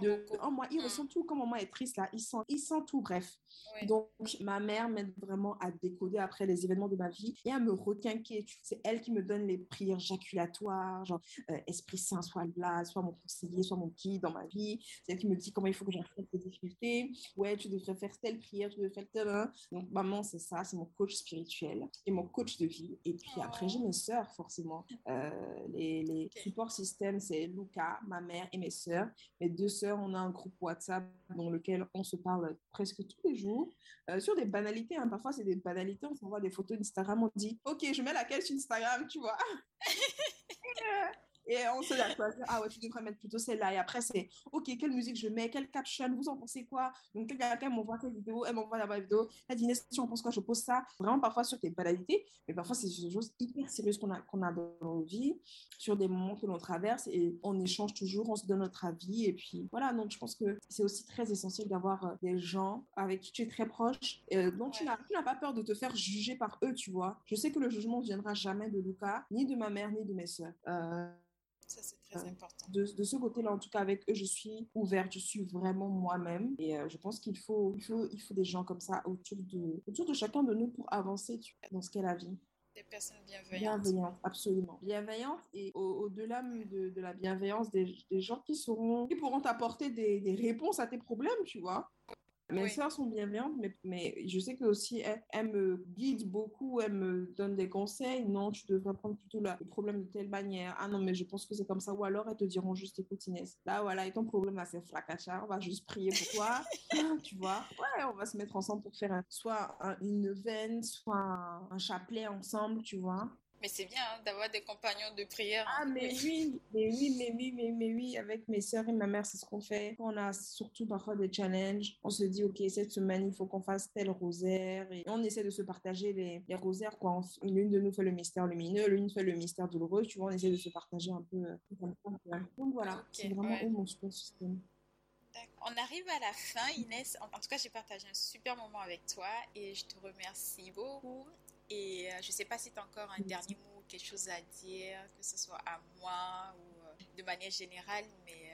de, oh, moi, il mm. ressent tout, comme maman est triste là, il sent, il sent tout, bref. Donc, ma mère m'aide vraiment à décoder après les événements de ma vie et à me requinquer. C'est elle qui me donne les prières jaculatoires, genre euh, Esprit Saint, soit là, soit mon conseiller, soit mon guide dans ma vie. C'est elle qui me dit comment il faut que j'affronte les difficultés. Ouais, tu devrais faire telle prière, tu devrais faire telle. Hein. Donc, maman, c'est ça, c'est mon coach spirituel et mon coach de vie. Et puis après, j'ai mes sœurs, forcément. Euh, les, les supports systèmes, c'est Luca, ma mère et mes sœurs. Mes deux sœurs, on a un groupe WhatsApp dans lequel on se parle presque tous les jours euh, sur des banalités. Hein. Parfois, c'est des banalités. On s'envoie des photos d'Instagram. On dit, OK, je mets laquelle sur Instagram, tu vois. Et on se dit, ah ouais, tu devrais mettre plutôt celle-là. Et après, c'est, ok, quelle musique je mets, quelle caption, vous en pensez quoi? Donc, quelqu'un m'envoie telle vidéo, elle m'envoie la vidéo, elle dit, si on pense quoi, je pose ça. Vraiment, parfois sur des banalités, mais parfois, c'est des choses hyper sérieuses qu'on a, qu'on a dans nos vies, sur des moments que l'on traverse, et on échange toujours, on se donne notre avis. Et puis, voilà, donc je pense que c'est aussi très essentiel d'avoir euh, des gens avec qui tu es très proche, euh, dont tu n'as pas peur de te faire juger par eux, tu vois. Je sais que le jugement ne viendra jamais de Lucas, ni de ma mère, ni de mes soeurs. Euh, ça, c'est très important. De, de ce côté-là, en tout cas, avec eux, je suis ouverte, je suis vraiment moi-même. Et euh, je pense qu'il faut, il faut, il faut des gens comme ça autour de, autour de chacun de nous pour avancer dans ce qu'est la vie. Des personnes bienveillantes. Bienveillantes, absolument. Bienveillantes et au-delà de, de, la bienveillance, des, des, gens qui, seront, qui pourront t'apporter des, des réponses à tes problèmes, tu vois. Mes soeurs sont bienveillantes, mais, mais je sais que aussi elles, me guident beaucoup, elles me donnent des conseils. Non, tu devrais prendre plutôt le problème de telle manière. Ah non, mais je pense que c'est comme ça. Ou alors elles te diront juste, écoute Inès, là voilà, et ton problème là, c'est flacacha, on va juste prier pour toi. tu vois Ouais, on va se mettre ensemble pour faire soit une veine, soit un chapelet ensemble, tu vois. Mais c'est bien hein, d'avoir des compagnons de prière. Ah, mais oui. mais oui, mais oui, mais, mais oui, avec mes soeurs et ma mère, c'est ce qu'on fait. On a surtout parfois des challenges. On se dit, OK, cette semaine, il faut qu'on fasse tel rosaire. Et on essaie de se partager les, les rosaires. Quoi. L'une de nous fait le mystère lumineux, l'une fait le mystère douloureux. Tu vois, on essaie de se partager un peu. Euh, Donc voilà, c'est vraiment mon super système. On arrive à la fin, Inès. En tout cas, j'ai partagé un super moment avec toi et je te remercie beaucoup. Et euh, je ne sais pas si tu as encore un dernier mot, quelque chose à dire, que ce soit à moi ou euh, de manière générale, mais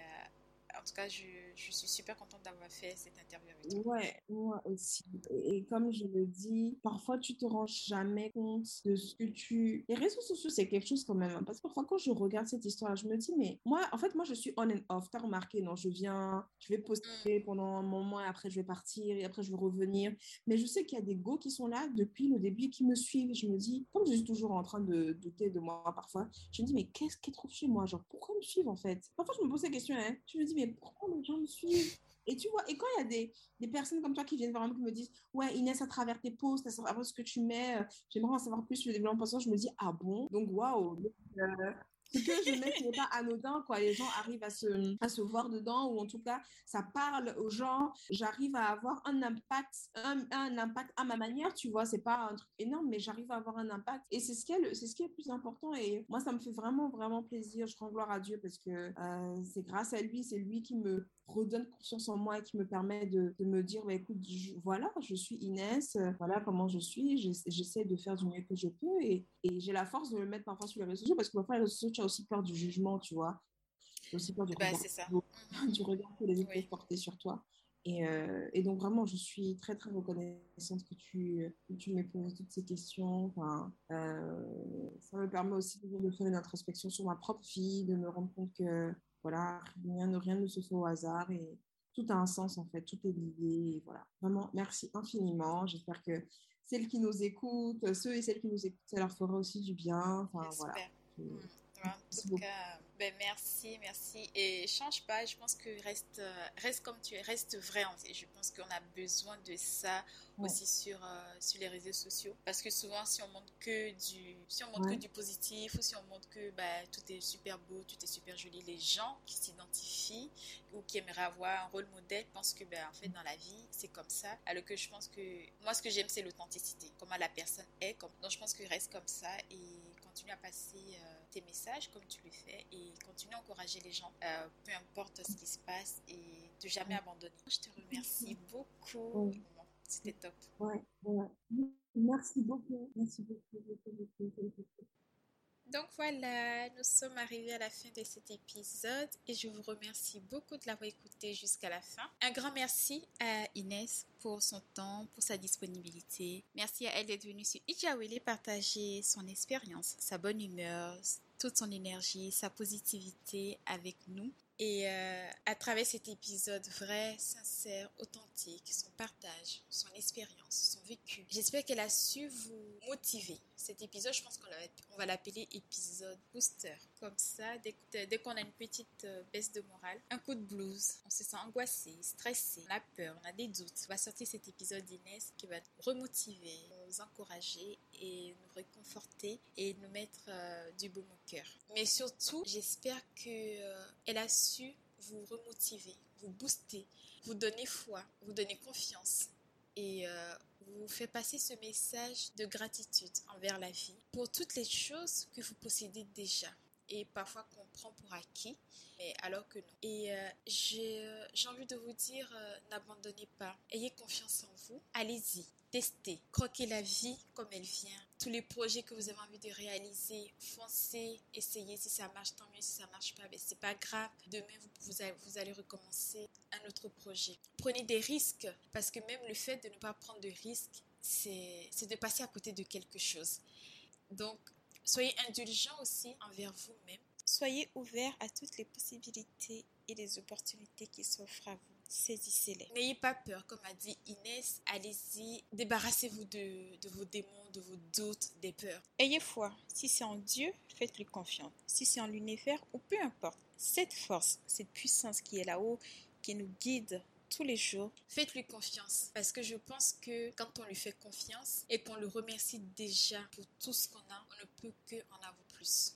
en tout cas, je, je suis super contente d'avoir fait cette interview avec toi. Ouais, moi aussi. Et, comme je le dis, parfois tu te rends jamais compte de ce que tu. Les réseaux sociaux, c'est quelque chose quand même. Hein, parce que parfois, quand je regarde cette histoire, je me dis, mais moi, en fait, moi, je suis on and off. T'as remarqué, non Je viens, je vais poster mm. pendant un moment et après, je vais partir et après, je vais revenir. Mais je sais qu'il y a des go qui sont là depuis le début et qui me suivent. Je me dis, comme je suis toujours en train de douter de moi parfois, je me dis, mais qu'est-ce est trop chez moi? Genre, pourquoi me suivre en fait? Parfois, je me pose la question, hein. Je me dis, pourquoi les gens me suivent? Et tu vois, et quand il y a des, des, personnes comme toi qui viennent vraiment qui me disent Ouais, Inès, à travers tes posts, à travers ce que tu mets, euh, j'aimerais en savoir plus sur le développement personnel, je me dis Ah bon? Donc, waouh! Ce que je mets n'est pas anodin, quoi. Les gens arrivent à se, à se voir dedans, ou en tout cas, ça parle aux gens. J'arrive à avoir un impact, un, un, impact à ma manière, tu vois. C'est pas un truc énorme, mais j'arrive à avoir un impact. Et c'est ce qui est c'est ce qui est le plus important. Et moi, ça me fait vraiment, vraiment plaisir. Je rends gloire à Dieu parce que euh, c'est grâce à lui, c'est lui qui me redonne confiance en moi et qui me permet de, me dire, bah, écoute, voilà, je suis Inès, voilà comment je suis, j'essaie de faire du mieux que je peux et, et j'ai la force de me mettre parfois sur les réseaux sociaux parce que parfois les réseaux sociaux, tu as aussi peur du jugement, tu vois. Tu as aussi peur du, bah, regard, ça. du regard que les autres peuvent porter sur toi. Et, euh, et, donc vraiment, je suis très très reconnaissante que tu, que tu me poses toutes ces questions. Enfin, euh, ça me permet aussi de faire une introspection sur ma propre vie, de me rendre compte que voilà, rien, rien ne se fait au hasard et tout a un sens en fait, tout est lié. voilà, vraiment, merci infiniment. J'espère que celles qui nous écoutent, ceux et celles qui nous écoutent, ça leur fera aussi du bien. Enfin, voilà. En tout cas, Ben merci, merci. Et change pas, je pense que reste, reste comme tu es, reste vrai. Je pense qu'on a besoin de ça aussi sur, sur les réseaux sociaux. Parce que souvent, si on montre que du, si on montre que du positif ou si on montre que bah, tout est super beau, tout est super joli, les gens qui s'identifient ou qui aimeraient avoir un rôle modèle pensent que ben, en fait, dans la vie, c'est comme ça. Alors que je pense que moi, ce que j'aime, c'est l'authenticité. Comment la personne est. Comme... Donc, je pense que reste comme ça et continue à passer euh, tes messages comme tu le fais et continue à encourager les gens, euh, peu importe ce qui se passe et de jamais abandonner. Je te remercie beaucoup. C'était top. Ouais, ouais. Merci beaucoup. Merci beaucoup. Donc voilà, nous sommes arrivés à la fin de cet épisode et je vous remercie beaucoup de l'avoir écouté jusqu'à la fin. Un grand merci à Inès pour son temps, pour sa disponibilité. Merci à elle d'être venue sur Ijawele partager son expérience, sa bonne humeur, toute son énergie, sa positivité avec nous. Et euh, à travers cet épisode vrai, sincère, authentique, son partage, son expérience, son vécu, j'espère qu'elle a su vous motiver. Cet épisode, je pense qu'on va l'appeler épisode booster. Comme ça, dès, qu'on a une petite euh, baisse de morale, un coup de blues, on se sent angoissé, stressé, on a peur, on a des doutes, on va sortir cet épisode d'Inès qui va remotiver, encourager et nous réconforter et nous mettre euh, du baume au cœur. Mais surtout, j'espère qu'elle a su vous remotiver, vous booster, vous donner foi, vous donner confiance et euh, vous fait passer ce message de gratitude envers la vie pour toutes les choses que vous possédez déjà et parfois prend pour acquis, mais alors que non. Et euh, euh, j'ai envie de vous dire, n'abandonnez pas, ayez confiance en vous, allez-y, testez, croquez la vie comme elle vient, tous les projets que vous avez envie de réaliser, foncez, essayez. Si ça marche, tant mieux. Si ça marche pas, ben c'est pas grave. Demain, vous, vous, allez, recommencer un autre projet. Prenez des risques parce que même le fait de ne pas prendre de risques, c'est de passer à côté de quelque chose. Donc, soyez indulgents aussi envers vous-même. Soyez ouverts à toutes les possibilités et les opportunités qui s'offrent à vous saisissez-les. N'ayez pas peur, comme a dit Inès, allez-y, débarrassez-vous de, de, vos démons, de vos doutes, des peurs. Ayez foi, si c'est en Dieu, faites-lui confiance. Si c'est en l'univers, ou peu importe, cette force, cette puissance qui est là-haut, qui nous guide tous les jours, faites-lui confiance. Parce que je pense que quand on lui fait confiance et qu'on le remercie déjà pour tout ce qu'on a, on ne peut que en avoir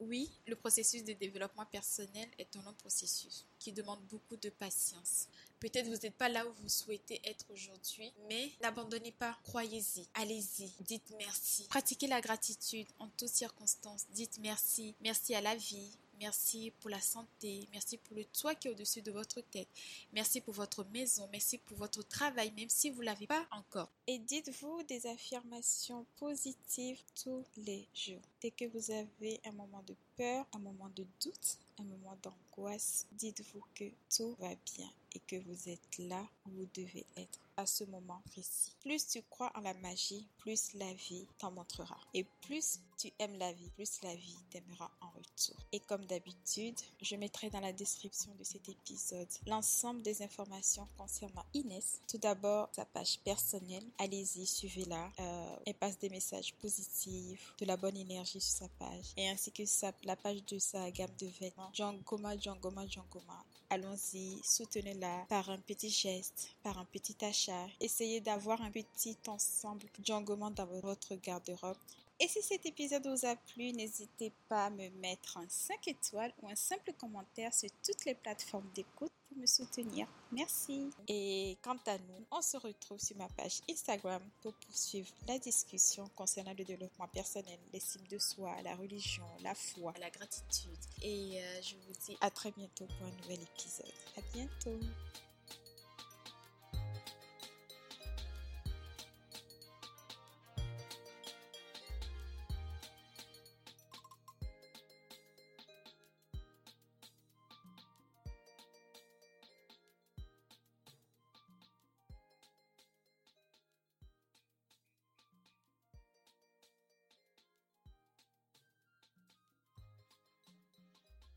Oui, le processus de développement personnel est un long processus qui demande beaucoup de patience. Peut-être vous n'êtes pas là où vous souhaitez être aujourd'hui, mais n'abandonnez pas, croyez-y, allez-y, dites merci. Pratiquez la gratitude en toutes circonstances, dites merci, merci à la vie, Merci pour la santé. Merci pour le toit qui est au-dessus de votre tête. Merci pour votre maison. Merci pour votre travail, même si vous ne l'avez pas encore. Et dites-vous des affirmations positives tous les jours. Dès que vous avez un moment de peur, un moment de doute, un moment d'angoisse, dites-vous que tout va bien et que vous êtes là où vous devez être à ce moment précis. Plus tu crois en la magie, plus la vie t'en montrera. Et plus tu aimes la vie, plus la vie t'aimera en retour. Et comme d'habitude, je mettrai dans la description de cet épisode l'ensemble des informations concernant Inès. Tout d'abord, sa page personnelle. Allez-y, suivez-la. Euh, elle passe des messages positifs, de la bonne énergie sur sa page. Et ainsi que sa, la page de sa gamme de vêtements. Jangoma, Jangoma, Jangoma. Allons-y, soutenez-la par un petit geste, par un petit achat. Essayez d'avoir un petit ensemble Django dans votre garde-robe. Et si cet épisode vous a plu, n'hésitez pas à me mettre un 5 étoiles ou un simple commentaire sur toutes les plateformes d'écoute me soutenir. Merci. Et quant à nous, on se retrouve sur ma page Instagram pour poursuivre la discussion concernant le développement personnel, l'estime de soi, la religion, la foi, la gratitude. Et euh, je vous dis à très bientôt pour un nouvel épisode. À bientôt.